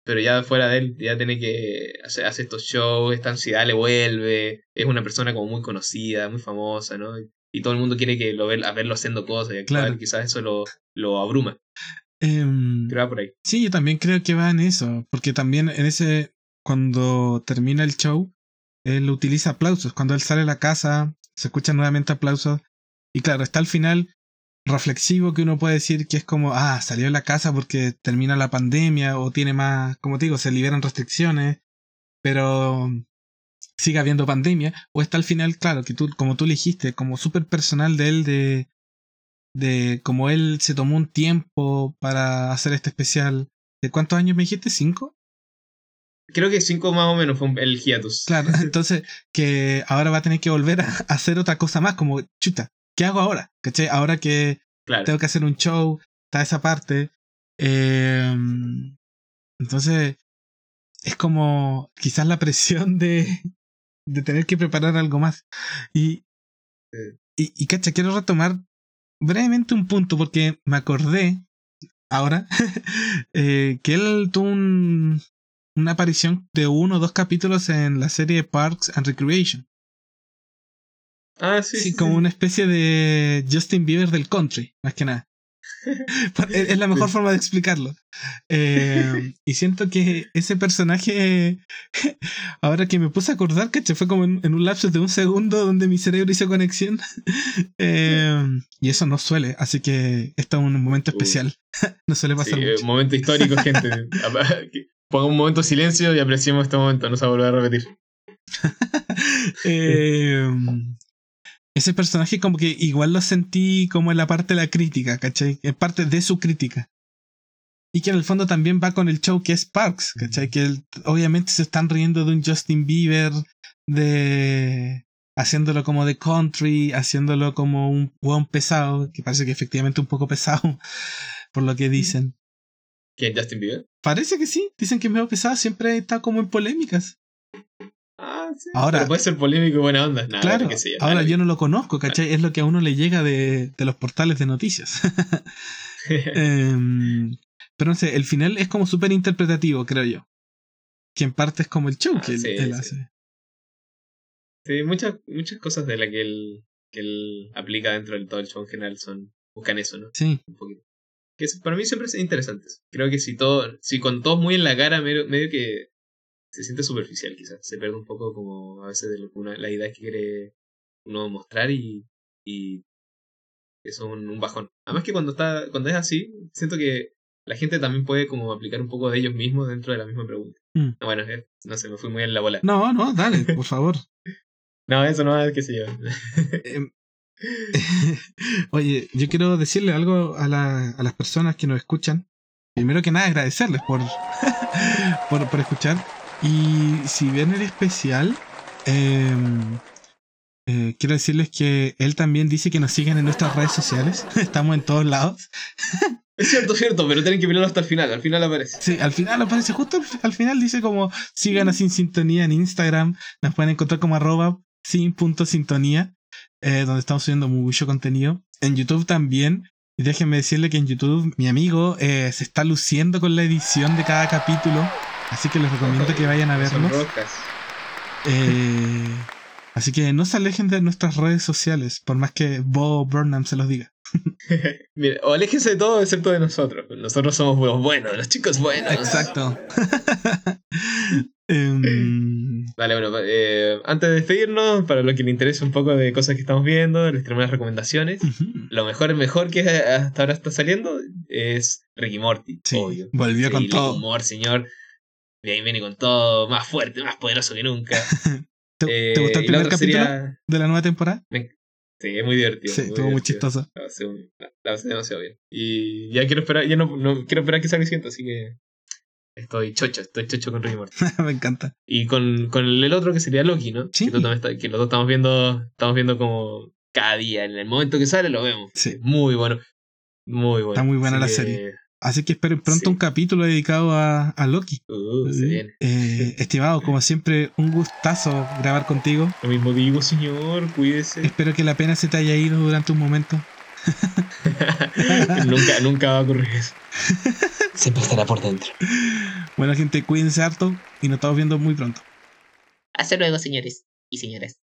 Pero ya fuera de él, ya tiene que hacer, hace estos shows, esta ansiedad le vuelve, es una persona como muy conocida, muy famosa, ¿no? Y, y todo el mundo quiere que lo ver, a verlo haciendo cosas y Claro. quizás eso lo, lo abruma. Creo va por ahí. Sí, yo también creo que va en eso, porque también en ese, cuando termina el show, él utiliza aplausos. Cuando él sale a la casa, se escuchan nuevamente aplausos. Y claro, está al final reflexivo que uno puede decir que es como, ah, salió de la casa porque termina la pandemia o tiene más, como te digo, se liberan restricciones, pero sigue habiendo pandemia. O está al final, claro, que tú, como tú dijiste, como súper personal de él de de como él se tomó un tiempo para hacer este especial. ¿De cuántos años me dijiste? ¿Cinco? Creo que cinco más o menos fue el hiatus. Claro, entonces que ahora va a tener que volver a hacer otra cosa más, como chuta, ¿qué hago ahora? ¿Cachai? Ahora que Claro. tengo que hacer un show, está esa parte. eh, entonces, es como quizás la presión de, de tener que preparar algo más. Y, Sí. y, y cacha, quiero retomar brevemente un punto porque me acordé ahora eh, que él tuvo un- una aparición de uno o dos capítulos en la serie Parks and Recreation. Ah, sí. Sí, sí, como sí. una especie de Justin Bieber del country, más que nada. es la mejor Sí. forma de explicarlo. Eh, y siento que ese personaje, ahora que me puse a acordar, que fue como en, en un lapso de un segundo donde mi cerebro hizo conexión. Eh, y eso no suele, así que esto es un momento Uh. especial. no suele Sí, pasar eh, mucho. momento histórico, gente. Ponga un momento de silencio y apreciemos este momento, no se va a volver a repetir. Eh, ese personaje como que igual lo sentí como en la parte de la crítica, ¿cachai? En parte de su crítica. Y que en el fondo también va con el show que es Parks, ¿cachai? Que él- obviamente se están riendo de un Justin Bieber, de haciéndolo como de country, haciéndolo como un hueón pesado, que parece que efectivamente un poco pesado, por lo que dicen. ¿Quién? ¿Justin Bieber? Parece que sí, dicen que es medio pesado, siempre está como en polémicas. Ah, sí. Ahora- Pero puede ser polémico y buena onda. Nada, Claro, que sí, ahora nada. yo no lo conozco, ¿cachai? Es lo que a uno le llega de, de los portales de noticias. Em, pero no sé, el final es como súper interpretativo, creo yo. Que en parte es como el show Ah, que él, sí, él sí. hace. Sí, muchas, muchas cosas de las que él, que él aplica dentro del todo el show en general son buscan eso, ¿no? Sí, Un poquito. Que para mí siempre es interesante. Creo que si todo, si con todos muy en la cara, medio, medio que se siente superficial quizás. Se pierde un poco como a veces de una- la idea que quiere uno mostrar y, y eso es un, un bajón. Además que cuando está, cuando es así, siento que la gente también puede como aplicar un poco de ellos mismos dentro de la misma pregunta. Mm. No, bueno, eh, no sé, me fui muy en la bola. no, no, dale, por favor. No, eso no es que sé yo. Em, Oye, yo quiero decirle algo a, la- a las personas que nos escuchan. Primero que nada, agradecerles por, por, por escuchar. Y si ven el especial, em, eh, quiero decirles que él también dice que nos sigan en nuestras redes sociales. Estamos en todos lados. Es cierto, cierto, pero tienen que mirarlo hasta el final. Al final aparece. Sí, al final aparece, justo al, al final dice como sigan a Sin Sintonía en Instagram. Nos pueden encontrar como arroba sin.sintonía, eh, donde estamos subiendo mucho contenido. En YouTube también. Y déjenme decirle que en YouTube mi amigo eh, se está luciendo con la edición de cada capítulo. Así que les recomiendo que vayan a rocas. Eh, así que no se alejen de nuestras redes sociales, por más que Bo Burnham se los diga. Mira, o aléjense de todo excepto de nosotros. Nosotros somos los buenos, los chicos buenos. Exacto. Em, Vale, bueno, eh, antes de despedirnos, para los que les interese un poco de cosas que estamos viendo, les tenemos las recomendaciones. Lo mejor, mejor que hasta ahora está saliendo es Ricky Morty, Sí, obvio. volvió Sí, con todo. humor, señor. De ahí viene con todo, más fuerte, más poderoso que nunca. ¿Te, Eh, te gustó el primer capítulo sería- de la nueva temporada? Sí, es muy divertido. Sí, estuvo muy chistoso. La pasé demasiado bien. Y ya quiero esperar, ya no, no quiero esperar que salga el siguiente, así que estoy chocho, estoy chocho con Ricky Morty. Me encanta. Y con, con el otro que sería Loki, ¿no? Sí. Que, está- que los dos estamos viendo, estamos viendo como cada día, en el momento que sale lo vemos. Sí. Muy bueno. Muy bueno. Está muy buena Así la que, serie. Así que esperen pronto Sí. un capítulo dedicado a, a Loki. Uh, se viene. Eh, estimado, como siempre, un gustazo grabar contigo. Lo mismo digo, señor, cuídese. Espero que la pena se te haya ido durante un momento. nunca, nunca va a ocurrir eso. Siempre estará por dentro. Bueno, gente, cuídense harto y nos estamos viendo muy pronto. Hasta luego, señores y señoras.